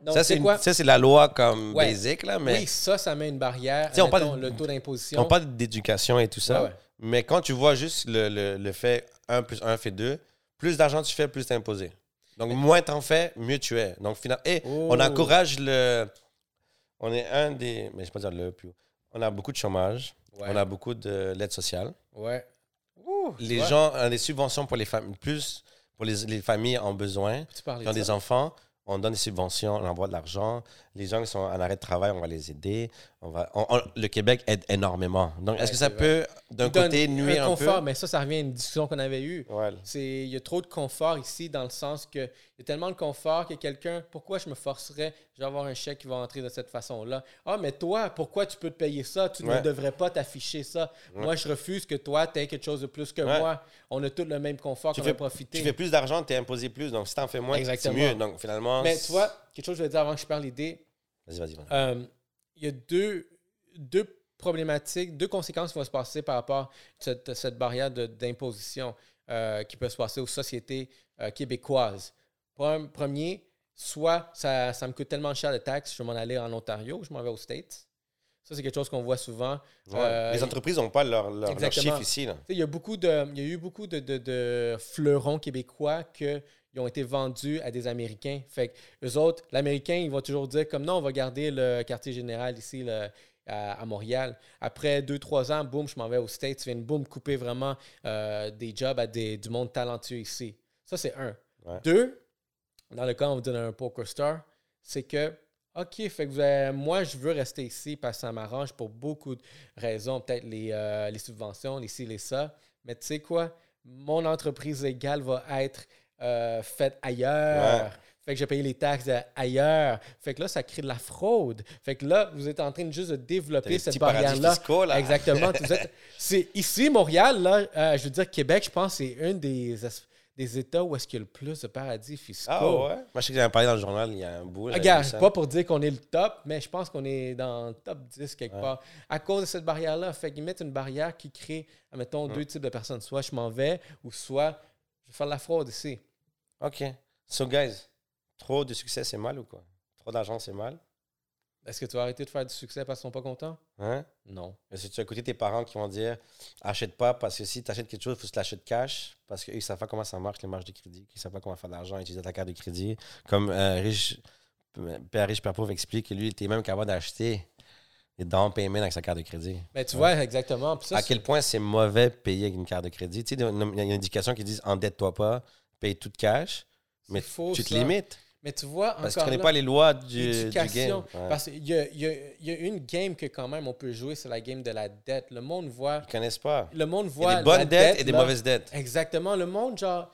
Donc, ça, c'est une- ça, c'est la loi comme Ouais. basic, là, mais Oui, ça, ça met une barrière. On parle le taux on d'imposition. parle d'éducation et tout ça. Ouais, ouais. Mais quand tu vois juste le, le, le fait 1 plus 1 fait 2, plus d'argent tu fais, plus t'es imposé. Donc, moins t'en fais, mieux tu es. Donc, finalement, et Oh. on encourage le. On est un des. Mais je ne vais pas dire le plus haut. On a beaucoup de chômage. Ouais. On a beaucoup de l'aide sociale. Ouais. Ouh, Les ouais. gens ont des subventions pour les familles, plus pour les, les familles en besoin. Qui ont de des ça? enfants, on donne des subventions, on envoie de l'argent. Les gens qui sont en arrêt de travail, on va les aider. On va, on- on- le Québec aide énormément. Donc, Ouais, est-ce que ça peut, d'un côté, nuire un un, confort, peu? mais ça, ça revient à une discussion qu'on avait eue. Ouais. Il y a trop de confort ici dans le sens que il y a tellement de confort que quelqu'un, pourquoi je me forcerais, je vais avoir un chèque qui va entrer de cette façon-là? Ah, mais toi, pourquoi tu peux te payer ça? Tu ne devrais pas t'afficher ça. Moi, je refuse que toi, tu aies quelque chose de plus que moi. On a tous le même confort Tu qu'on fais- va profiter. Tu fais plus d'argent, tu es imposé plus. Donc, si tu en fais moins, c'est mieux. Donc, finalement. Mais tu vois, quelque chose que je vais dire avant que je parle l'idée, Vas-y, vas-y. vas-y. Euh, il y a deux, deux problématiques, deux conséquences qui vont se passer par rapport à cette, cette barrière d'imposition euh, qui peut se passer aux sociétés euh, québécoises. Pre- Premier, soit ça, ça me coûte tellement cher de taxes, je vais m'en aller en Ontario, je m'en vais aux States. Ça, c'est quelque chose qu'on voit souvent. Ouais. euh, les entreprises n'ont pas leur, leur, ici. Il y, a beaucoup de, il y a eu beaucoup de, de- de fleurons québécois qui ont été vendus à des Américains. Fait que eux autres, l'Américain, il va toujours dire comme non, on va garder le quartier général ici le- à, à Montréal. Après deux, trois ans, boum, je m'en vais aux States. Tu viens de boum couper vraiment euh, des jobs à des, du monde talentueux ici. Ça, c'est un. Ouais. Deux, dans le cas, on vous donne un poker star, c'est que OK, fait que vous avez- moi, je veux rester ici parce que ça m'arrange pour beaucoup de raisons. Peut-être les, euh, les subventions, les ci, les ça. Mais tu sais quoi? Mon entreprise légale va être euh, faite ailleurs. Ouais. Fait que j'ai payé les taxes ailleurs. Fait que là, ça crée de la fraude. Fait que là, vous êtes en train de juste de développer cette barrière-là. là. Exactement. Êtes- c'est ici, Montréal, là, euh, je veux dire, Québec, je pense, c'est un des, des États où est-ce qu'il y a le plus de paradis fiscaux. Ah ouais? Moi, je sais que j'avais parlé dans le journal, il y a un bout. Regarde, pas pour dire qu'on est le top, mais je pense qu'on est dans le top 10 quelque Ouais. part. À cause de cette barrière-là, fait qu'ils mettent une barrière qui crée, admettons, deux types de personnes. Soit je m'en vais, ou soit je vais faire de la fraude ici. OK. So, guys, trop de succès, c'est mal ou quoi? Trop d'argent, c'est mal? Est-ce que tu vas arrêter de faire du succès parce qu'ils sont pas contents? Hein? Non. Est-ce que tu as écouté tes parents qui vont dire achète pas parce que si tu achètes quelque chose, il faut que tu l'achètes cash parce qu'ils ne savent pas comment ça marche, les marges de crédit, qu'ils ne savent pas comment faire de l'argent, utiliser ta carte de crédit. Comme euh, riche, Père Riche, Père Pauvre explique que lui, il était même capable d'acheter des down payment avec sa carte de crédit. Mais tu vois, exactement. Ça, à quel point c'est mauvais payer avec une carte de crédit? Tu sais, il y a une indication qui dit endette-toi pas, tout cash, mais c'est faux, tu te ça. limites Mais tu vois, parce que tu connais là, pas les lois du, du game. Ouais. Parce qu'il y a, il y a- y a une game que quand même on peut jouer, c'est la game de la dette. Le monde voit, Ils connaissent pas. le monde Il y voit a des bonnes dettes dette, et des là. mauvaises dettes. Exactement. Le monde, genre,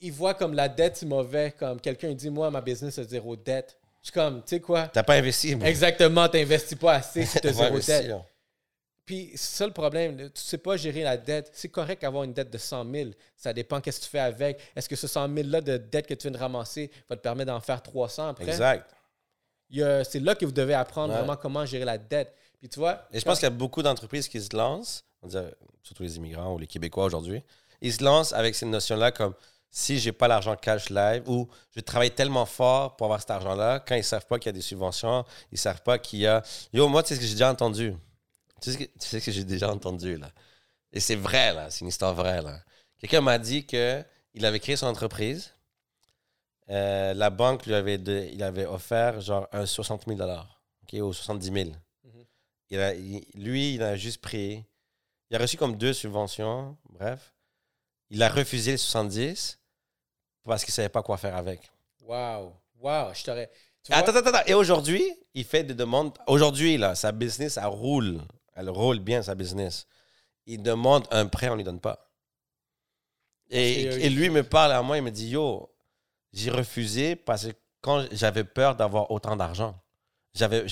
il voit comme la dette, c'est mauvais. Comme quelqu'un dit, moi, ma business a zéro dette. Je suis comme, tu sais quoi? T'as pas investi. mais- Exactement, tu n'investis pas assez si tu as T'as zéro investi, dette. là. Puis, c'est ça le problème. Tu sais pas gérer la dette. C'est correct d'avoir une dette de 100 000. Ça dépend qu'est-ce que tu fais avec. Est-ce que ce 100 000-là de dette que tu viens de ramasser va te permettre d'en faire 300 après? Exact. C'est là que vous devez apprendre Ouais. vraiment comment gérer la dette. Puis tu vois, Et je pense qu'il y a beaucoup d'entreprises qui se lancent, on dirait, surtout les immigrants ou les Québécois aujourd'hui, ils se lancent avec cette notion-là comme si j'ai pas l'argent cash live ou je travaille tellement fort pour avoir cet argent-là, quand ils savent pas qu'il y a des subventions, ils savent pas qu'il y a. Yo, moi, tu sais ce que j'ai déjà entendu? Tu sais ce que, tu sais que j'ai déjà entendu, là? Et c'est vrai, là. C'est une histoire vraie, là. Quelqu'un m'a dit que il avait créé son entreprise. Euh, la banque lui avait, de- il avait offert genre un 60 000 OK, ou 70 000 il a- il- lui, il a juste pris. Il a reçu comme deux subventions, bref. Il a refusé les 70 parce qu'il ne savait pas quoi faire avec. wow, wow, je t'aurais. Attends, attends, attends. Et aujourd'hui, il fait des demandes. Aujourd'hui, là, sa business, elle roule. Elle roule bien, sa business. Il demande un prêt, on ne lui donne pas. Et, et lui me parle à moi, il me dit Yo, j'ai refusé parce que quand j'avais peur d'avoir autant d'argent, j'avais,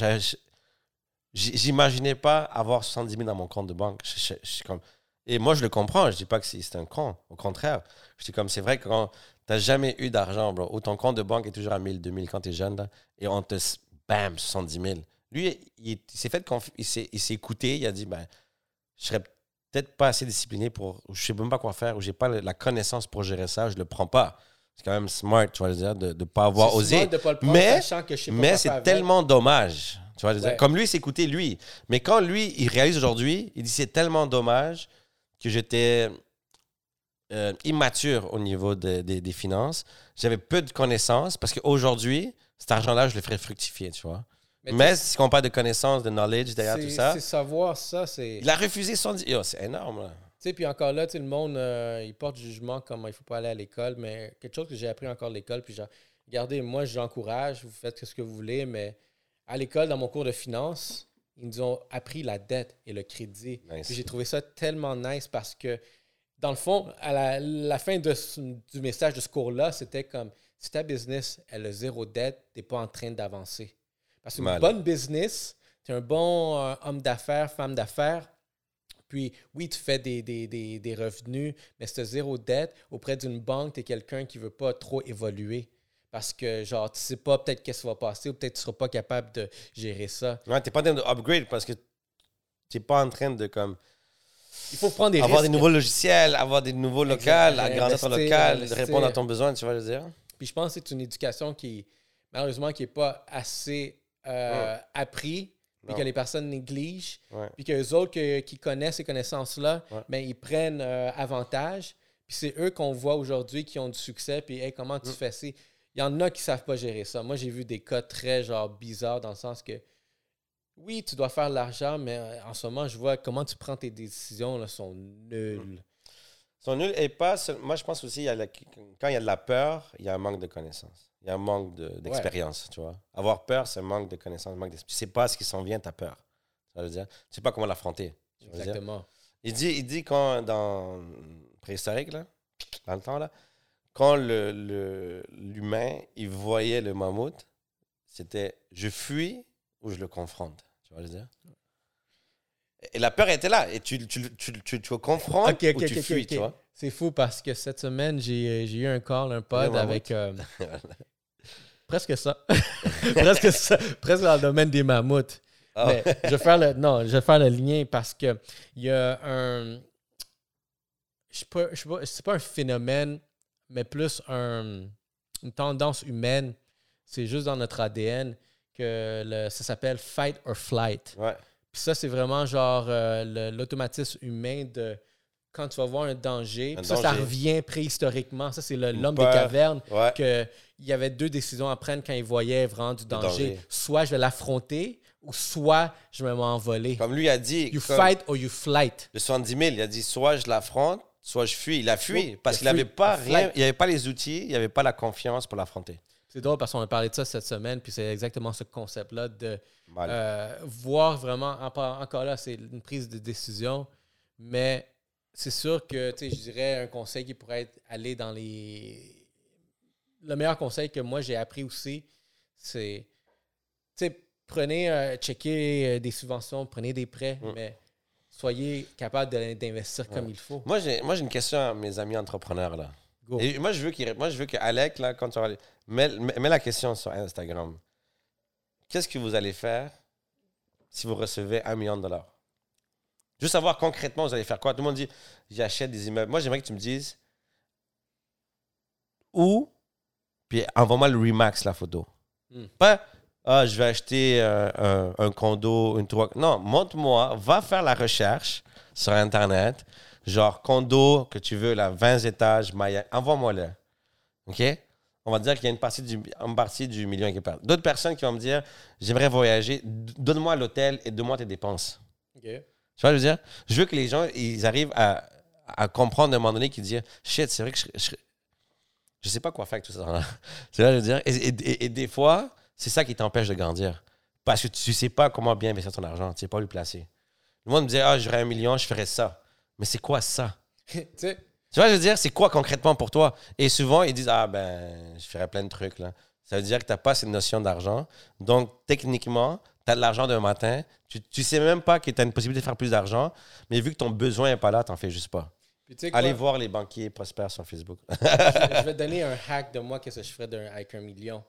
j'imaginais pas avoir 70 000 dans mon compte de banque. Je- je- je suis comme, et moi, je le comprends. Je dis pas que c'est un con. Au contraire, je dis comme c'est vrai que quand t'as jamais eu d'argent, ou ton compte de banque est toujours à 1000, 2000 quand tu es jeune, là, et on te, bam, 70 000. Lui, il, il s'est fait confi- il s'est il s'est écouté, il a dit, ben, je serais peut-être pas assez discipliné pour. Je sais même pas quoi faire, ou j'ai pas la connaissance pour gérer ça, je le prends pas. C'est quand même smart, tu vois, dire, de ne pas avoir C'est osé. de pas le prendre, mais sachant que je sais pas mais c'est tellement dommage. Tu vois, je veux dire. Ouais. Comme lui, il s'écoutait lui. Mais quand lui, il réalise aujourd'hui, il dit c'est tellement dommage que j'étais euh, immature au niveau de- de- des finances. J'avais peu de connaissances parce qu'aujourd'hui, cet argent-là, je le ferais fructifier, tu vois. Mais Mais, si on parle de connaissances, de knowledge derrière tout ça, c'est savoir ça, c'est. il a refusé son... Yo, c'est énorme, là. Tu sais, puis encore là, le monde, euh, il porte jugement comme il faut pas aller à l'école, mais quelque chose que j'ai appris encore à l'école, puis genre, regardez, moi, j'encourage, vous faites ce que vous voulez, mais à l'école, dans mon cours de finance, ils nous ont appris la dette et le crédit. Nice. J'ai trouvé ça tellement nice parce que, dans le fond, à la, la fin de du message de ce cours-là, c'était comme, si ta business, elle a zéro dette, tu n'es pas en train d'avancer. Parce qu'une Mal. bonne business, tu es un bon euh, homme d'affaires, femme d'affaires, puis, oui, tu fais des, des, des, des revenus, mais as zéro dette auprès d'une banque, tu es quelqu'un qui ne veut pas trop évoluer. Parce que, genre, tu sais pas peut-être qu'est-ce qui va passer ou peut-être tu ne seras pas capable de gérer ça. Ouais, t'es pas en train de upgrade parce que t'es pas en train de comme Il faut prendre des avoir risques. des nouveaux logiciels, avoir des nouveaux locales, agrandir ton local, investir. répondre à ton besoin, tu je veux dire. Puis je pense que c'est une éducation qui, malheureusement, qui n'est pas assez euh, appris, puis que les personnes négligent, puis que les autres que- qui connaissent ces connaissances-là, ben, ils prennent euh, avantage. Puis c'est eux qu'on voit aujourd'hui qui ont du succès, puis hey, comment Mm. tu fais ça? Il y en a qui savent pas gérer ça. Moi, j'ai vu des cas très genre bizarres dans le sens que oui, tu dois faire de l'argent, mais euh, en ce moment, je vois comment tu prends tes décisions là, sont nulles. Sont nuls et pas. Moi, je pense aussi, il y a la- quand il y a de la peur, il y a un manque de connaissances. Il y a un manque de- d'expérience, tu vois. Avoir peur, c'est un manque de connaissances, manque d'expérience. Tu sais pas ce qui s'en vient, ta peur. Ça veut dire. Tu sais pas comment l'affronter. tu. Exactement. Il dit, il dit quand dans préhistorique, là, dans le temps, là, quand le- le- l'humain, il voyait le mammouth, c'était je fuis ou je le confronte. Tu vois, je veux dire. Et la peur était là. Et tu, tu, tu, tu, tu le confrontes Ok, ok, ou tu fuis, tu vois. C'est fou parce que cette semaine, j'ai eu un call, un pod avec. euh, presque ça. presque ça. Presque dans le domaine des mammouths. Ah. Mais je vais faire le, non, je vais faire le lien parce que il y a un. Je sais pas, je sais pas, c'est pas un phénomène, mais plus un, une tendance humaine. C'est juste dans notre ADN que le- ça s'appelle fight or flight. Ouais. Puis ça, c'est vraiment genre euh, l'automatisme humain de quand tu vas voir un danger. Un ça, revient préhistoriquement. Ça, c'est l'homme des cavernes. Ouais. Que il y avait deux décisions à prendre quand il voyait vraiment du danger. danger. Soit je vais l'affronter ou soit je vais m'envoler. Comme lui a dit, You fight or you flight. le 70 000, il a dit soit je l'affronte, soit je fuis. Il a fui parce il qu'il n'avait pas rien, il avait pas les outils, il n'avait pas la confiance pour l'affronter. C'est drôle parce qu'on a parlé de ça cette semaine, puis c'est exactement ce concept-là de euh, voir vraiment, en- encore là, c'est une prise de décision, mais c'est sûr que, tu sais, je dirais un conseil qui pourrait être aller dans les... Le meilleur conseil que moi j'ai appris aussi, c'est, tu sais, prenez, euh, checkez euh, des subventions, prenez des prêts, Mm. mais soyez capable d'investir comme Ouais. il faut. Moi, j'ai, moi, j'ai une question à mes amis entrepreneurs. Là. Go. Et moi, je veux, qu'il, moi, je veux que Alec, là, quand tu vas aller, mets- mets la question sur Instagram. Qu'est-ce que vous allez faire si vous recevez un million de dollars? Juste savoir concrètement, vous allez faire quoi? Tout le monde dit, j'achète des immeubles. Moi, j'aimerais que tu me dises où, puis envoie-moi le Remax, la photo. Hmm. Pas, ah, je vais acheter euh, un, un condo, une trois. Non, montre-moi, va faire la recherche sur Internet, genre condo que tu veux, là, 20 étages, Maya, envoie-moi-le. OK? On va dire qu'il y a une partie du, une partie du million qui perdue. D'autres personnes qui vont me dire, j'aimerais voyager, donne-moi l'hôtel et donne-moi tes dépenses. OK. Tu vois, je veux dire, je veux que les gens, ils arrivent à, à comprendre à un moment donné qu'ils disent, shit, c'est vrai que je, je, je sais pas quoi faire avec tout ça. là. Tu vois, je veux dire, et, et- et- et des fois, c'est ça qui t'empêche de grandir. Parce que tu sais pas comment bien investir ton argent, tu sais pas où le placer. Le monde me disait, ah, j'aurais un million, je ferais ça. Mais c'est quoi ça? tu sais, Tu vois, je veux dire, c'est quoi concrètement pour toi? Et souvent, ils disent, ah, ben, je ferais plein de trucs, là. Ça veut dire que tu n'as pas cette notion d'argent. Donc, techniquement, tu as de l'argent d'un matin. Tu ne sais même pas que tu as une possibilité de faire plus d'argent. Mais vu que ton besoin n'est pas là, tu n'en fais juste pas. puis tu sais quoi? Allez voir les banquiers prospères sur Facebook. je, je vais te donner un hack de moi, qu'est-ce que je ferais d'un- avec un million.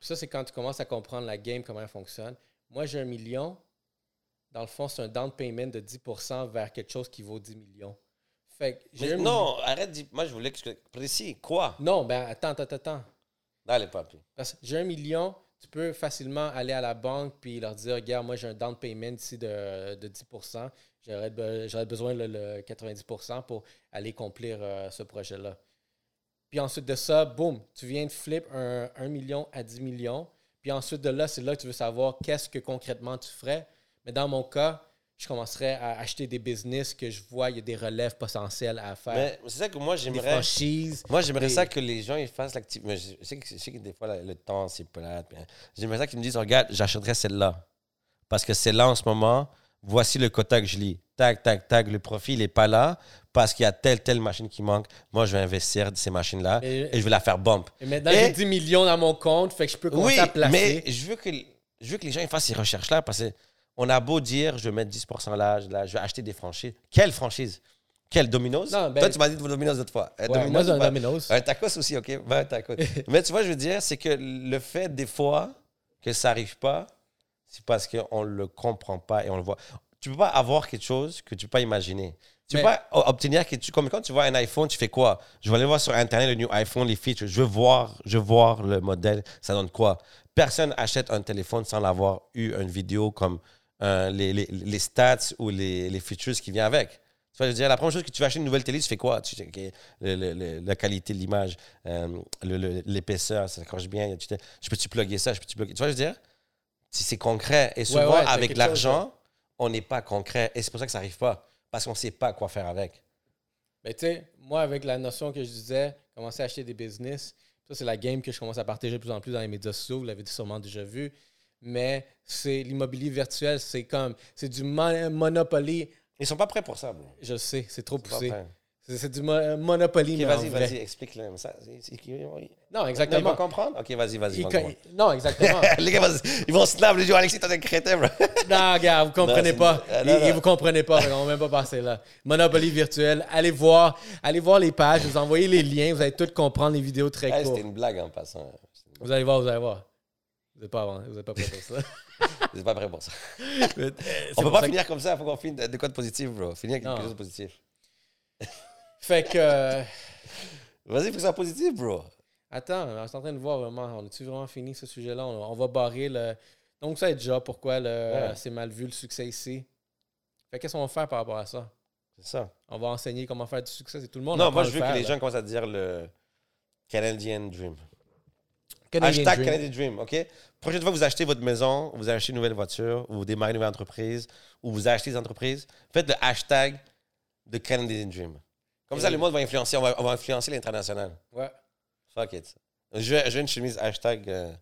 Puis ça, c'est quand tu commences à comprendre la game, comment elle fonctionne. Moi, j'ai un million, dans le fond, c'est un down payment de 10% vers quelque chose qui vaut 10 millions. Fait que j'ai Mais un non, arrête. Moi, je voulais que tu précis. Quoi? Non, ben attends, attends, attends. Allez, papi. Parce que j'ai un million, tu peux facilement aller à la banque puis leur dire Regarde, moi j'ai un down payment ici de, de 10%. J'aurais be- j'aurais besoin le, le 90% pour aller accomplir euh, ce projet-là. Puis ensuite de ça, boum, tu viens de flip un, 1 million à 10 millions. Puis ensuite de là, c'est là que tu veux savoir qu'est-ce que concrètement tu ferais. Mais dans mon cas, je commencerais à acheter des business que je vois, il y a des relèves potentielles à faire. Mais c'est ça que moi, des j'aimerais. franchises. Moi, j'aimerais des- ça que les gens ils fassent l'activité. Mais je sais, que, je sais que des fois, le temps, c'est plate. mais J'aimerais ça qu'ils me disent Regarde, j'achèterais celle-là. Parce que celle-là, en ce moment, voici le quota que je lis. Tac, tac, tac. Le profit, il n'est pas là parce qu'il y a telle, telle machine qui manque. Moi, je vais investir de ces machines-là Et- et, je vais la faire bump. Et maintenant, j'ai 10 millions dans mon compte, fait que je peux commencer Oui, à placer. mais je veux, que, je veux que les gens ils fassent ces recherches-là parce qu'on a beau dire je vais mettre 10% là, là, je vais acheter des franchises. Quelle franchise? Quelle Domino's? Non, ben- Toi, tu m'as dit de Domino's l'autre fois. Euh, Ouais, Domino's moi, un? Domino's. Un tacos aussi, OK? Un tacos. Mais tu vois, je veux dire, c'est que le fait, des fois, que ça n'arrive pas, c'est parce qu'on ne le comprend pas et on le voit. Tu ne peux pas avoir quelque chose que tu ne peux pas imaginer. Tu ne peux pas obtenir quelque chose. Comme quand tu vois un iPhone, tu fais quoi? Je vais aller voir sur Internet le new iPhone, les features. Je veux voir, je veux voir le modèle. Ça donne quoi? Personne achète un téléphone sans l'avoir eu une vidéo comme euh, les, les- les stats ou les, les features qui viennent avec. Tu vois, je veux dire, la première chose que tu vas acheter une nouvelle télé, tu fais quoi? Tu sais, OK, le- le- la qualité de l'image, euh, l'épaisseur, ça accroche bien. Tu te- je peux-tu plugger ça? Je peux-tu plugger? Tu vois, je veux dire, si c'est concret. Et souvent, ouais, avec l'argent, on n'est pas concret. Et c'est pour ça que ça n'arrive pas. Parce qu'on ne sait pas quoi faire avec. Mais tu sais, moi, avec la notion que je disais, commencer à acheter des business, ça, c'est la game que je commence à partager de plus en plus dans les médias sociaux. Vous l'avez sûrement déjà vu. Mais c'est l'immobilier virtuel, c'est comme, c'est du mon- Monopoly. Ils sont pas prêts pour ça, bro. Je sais, c'est trop Ils poussé. C'est du mo- Monopoly, Ok, mais en vas-y, vas-y, explique-le. C'est- c'est- ils- Non, ils vont exactement. comprendre? Ok, vas-y, vas-y. Ils non, exactement. Les gars, ils vont snap, les gens, Alexis, t'es un crétin, bro. Non, gars, vous comprenez Non, pas. euh, non, non. et vous comprenez pas. On va même pas passer là. Monopoly virtuel. Allez voir, allez voir les pages. Je vous envoyer les liens. Vous allez tout comprendre les vidéos très Hey, courtes. C'était une blague en passant. Vous allez voir, vous allez voir. Vous n'êtes pas avant, vous êtes pas prêts pour ça. Je suis pas prêt pour ça. Mais, euh, On peut pas que- finir comme ça, il faut qu'on finisse de quoi de positif, bro. Finir avec Non. quelque chose de positif. Fait que. euh, Vas-y, faut que ça soit positif, bro. Attends, on est en train de voir vraiment. On a-tu vraiment fini ce sujet-là? On, on va barrer le. Donc, ça est déjà pourquoi le, Ouais. c'est mal vu le succès ici. Fait qu'est-ce qu'on va faire par rapport à ça? C'est ça. On va enseigner comment faire du succès. C'est tout le monde. Non, moi, je veux que les là. gens commencent à dire le Canadian Dream. Canadian Hashtag Dream. Canadian Dream, OK? Prochaine fois que vous achetez votre maison, vous achetez une nouvelle voiture, ou vous démarrez une nouvelle entreprise, ou vous achetez des entreprises, faites le hashtag de Canadian Dream. Comme ça, le monde va influencer, on va, on va influencer l'international. Ouais. Fuck it. Je veux, je une chemise hashtag euh,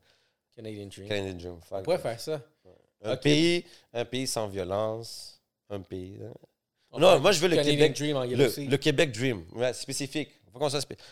Canadian Dream. Canadian Dream. On Fuck pourrait it. faire ça. Un, pays, un pays sans violence. Un pays. hein. On Non, moi, je veux le Canadian Québec. Dream en Le, le Québec Dream. Ouais, spécifique. Faut qu'on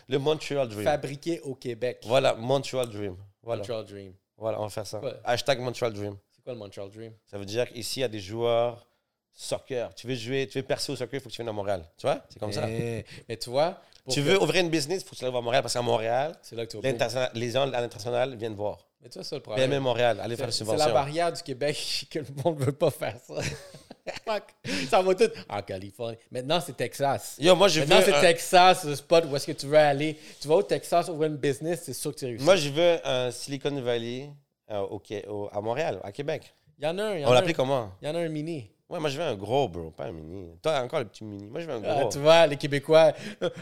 Le Montreal Dream. Fabriqué au Québec. Voilà, Montreal Dream. Voilà. Montreal Dream. Voilà, on va faire ça. Ouais. Hashtag Montreal Dream. C'est quoi le Montreal Dream? Ça veut dire qu'ici, il y a des joueurs soccer. Tu veux jouer, tu veux percer au soccer, il faut que tu viennes à Montréal. Tu vois? C'est comme ça. Eh, Mais tu vois, Tu que- veux ouvrir une business, il faut que tu ailles voir Montréal parce qu'à Montréal, c'est là que tu vas l'international- les gens à l'international viennent voir. Mais tu vois, ça le problème. PME Montréal, allez faire C'est une c'est la subvention. barrière du Québec que le monde ne veut pas faire ça. Fuck. ça va tout en Californie. Maintenant, c'est Texas. Yo, moi, je veux, Maintenant, c'est un- Texas, le spot où est-ce que tu veux aller. Tu vas au Texas ouvrir une business, c'est sûr que tu réussis. moi, je veux un Silicon Valley euh, au, au- à Montréal, à Québec. Il y en a un. Il y en On l'appelait comment? il y en a un mini. Ouais, moi, je veux un gros, bro, pas un mini. Toi, encore le petit mini. Moi, je veux un Ah, gros. tu vois, les Québécois,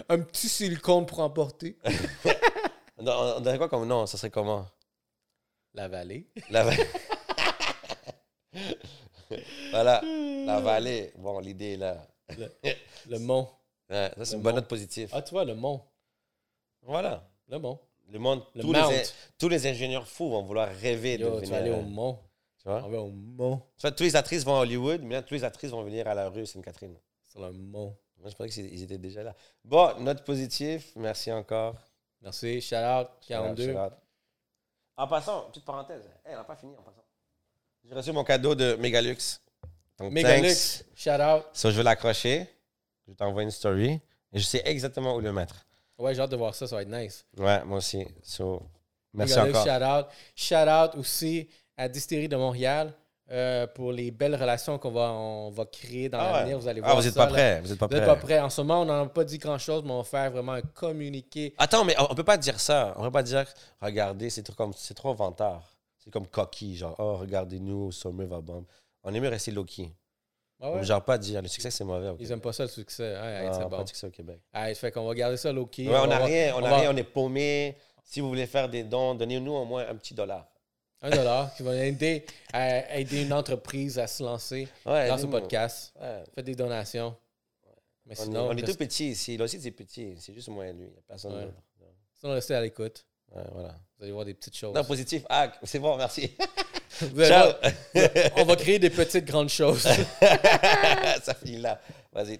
un petit silicone pour emporter. on, on donnerait quoi comme nom? Ça serait comment? La vallée. La vallée. voilà, la vallée. Bon, l'idée est là. Le mont. Ouais, ça, c'est une bonne mont. note positive. Ah, tu vois, le mont. Voilà. Le mont. Le monde, Le tous, Mount. les, tous les ingénieurs fous vont vouloir rêver de Yo, tu venir. aller au mont. tu vois? On va au mont. Tu vois, tous les actrices vont à Hollywood, mais là, tous les actrices vont venir à la rue Sainte-Catherine. Sur le mont. Moi, je pensais qu'ils étaient déjà là. Bon, note positive. Merci encore. Merci. Shout out. Shout 42. out. En passant, petite parenthèse. Hey, on n'a pas fini en passant. J'ai reçu mon cadeau de Megalux. Donc, Megalux. thanks. Shout out. So, je vais l'accrocher. Je t'envoie une story. Et je sais exactement où le mettre. Ouais, j'ai hâte de voir ça. Ça va être nice. Ouais, moi aussi. So, merci Megalux, encore. Shout out. Shout out aussi à Distillerie de Montréal. Euh, pour les belles relations qu'on va, on va créer dans Ah ouais. l'avenir. Vous allez voir. Ah, vous êtes ça, pas là. prêts. Vous êtes pas Vous n'êtes prêts. pas prêts. En ce moment, on n'en a pas dit grand-chose, mais on va faire vraiment un communiqué. Attends, mais on, on peut pas dire ça. On peut pas dire, regardez, c'est trop, comme, c'est trop vantard. C'est comme coquille, genre, oh, regardez-nous, Sommet va bombe. On aime mieux rester low-key. Ah On ouais? ne genre pas dire, le succès, c'est mauvais. Ils n'aiment pas ça, le succès. Ouais, Ah, c'est pas de succès au Québec. Ouais, fait qu'on va garder ça low-key. On n'a rien, on on a va- rien, on est paumé. Si vous voulez faire des dons, donnez-nous au moins un petit dollar. Un dollar qui va aider, à aider une entreprise à se lancer Ouais, dans ce podcast. Ouais. Faites des donations. Mais On, est, on est reste- tout petit ici. Là aussi, c'est petit. C'est juste moi et lui. Il n'y a personne d'autre. sinon, restez à l'écoute. Voilà. Vous allez voir des petites choses. Non, positif. Ah, c'est bon, merci. Ciao. on va créer des petites grandes choses. Ça finit là. Vas-y.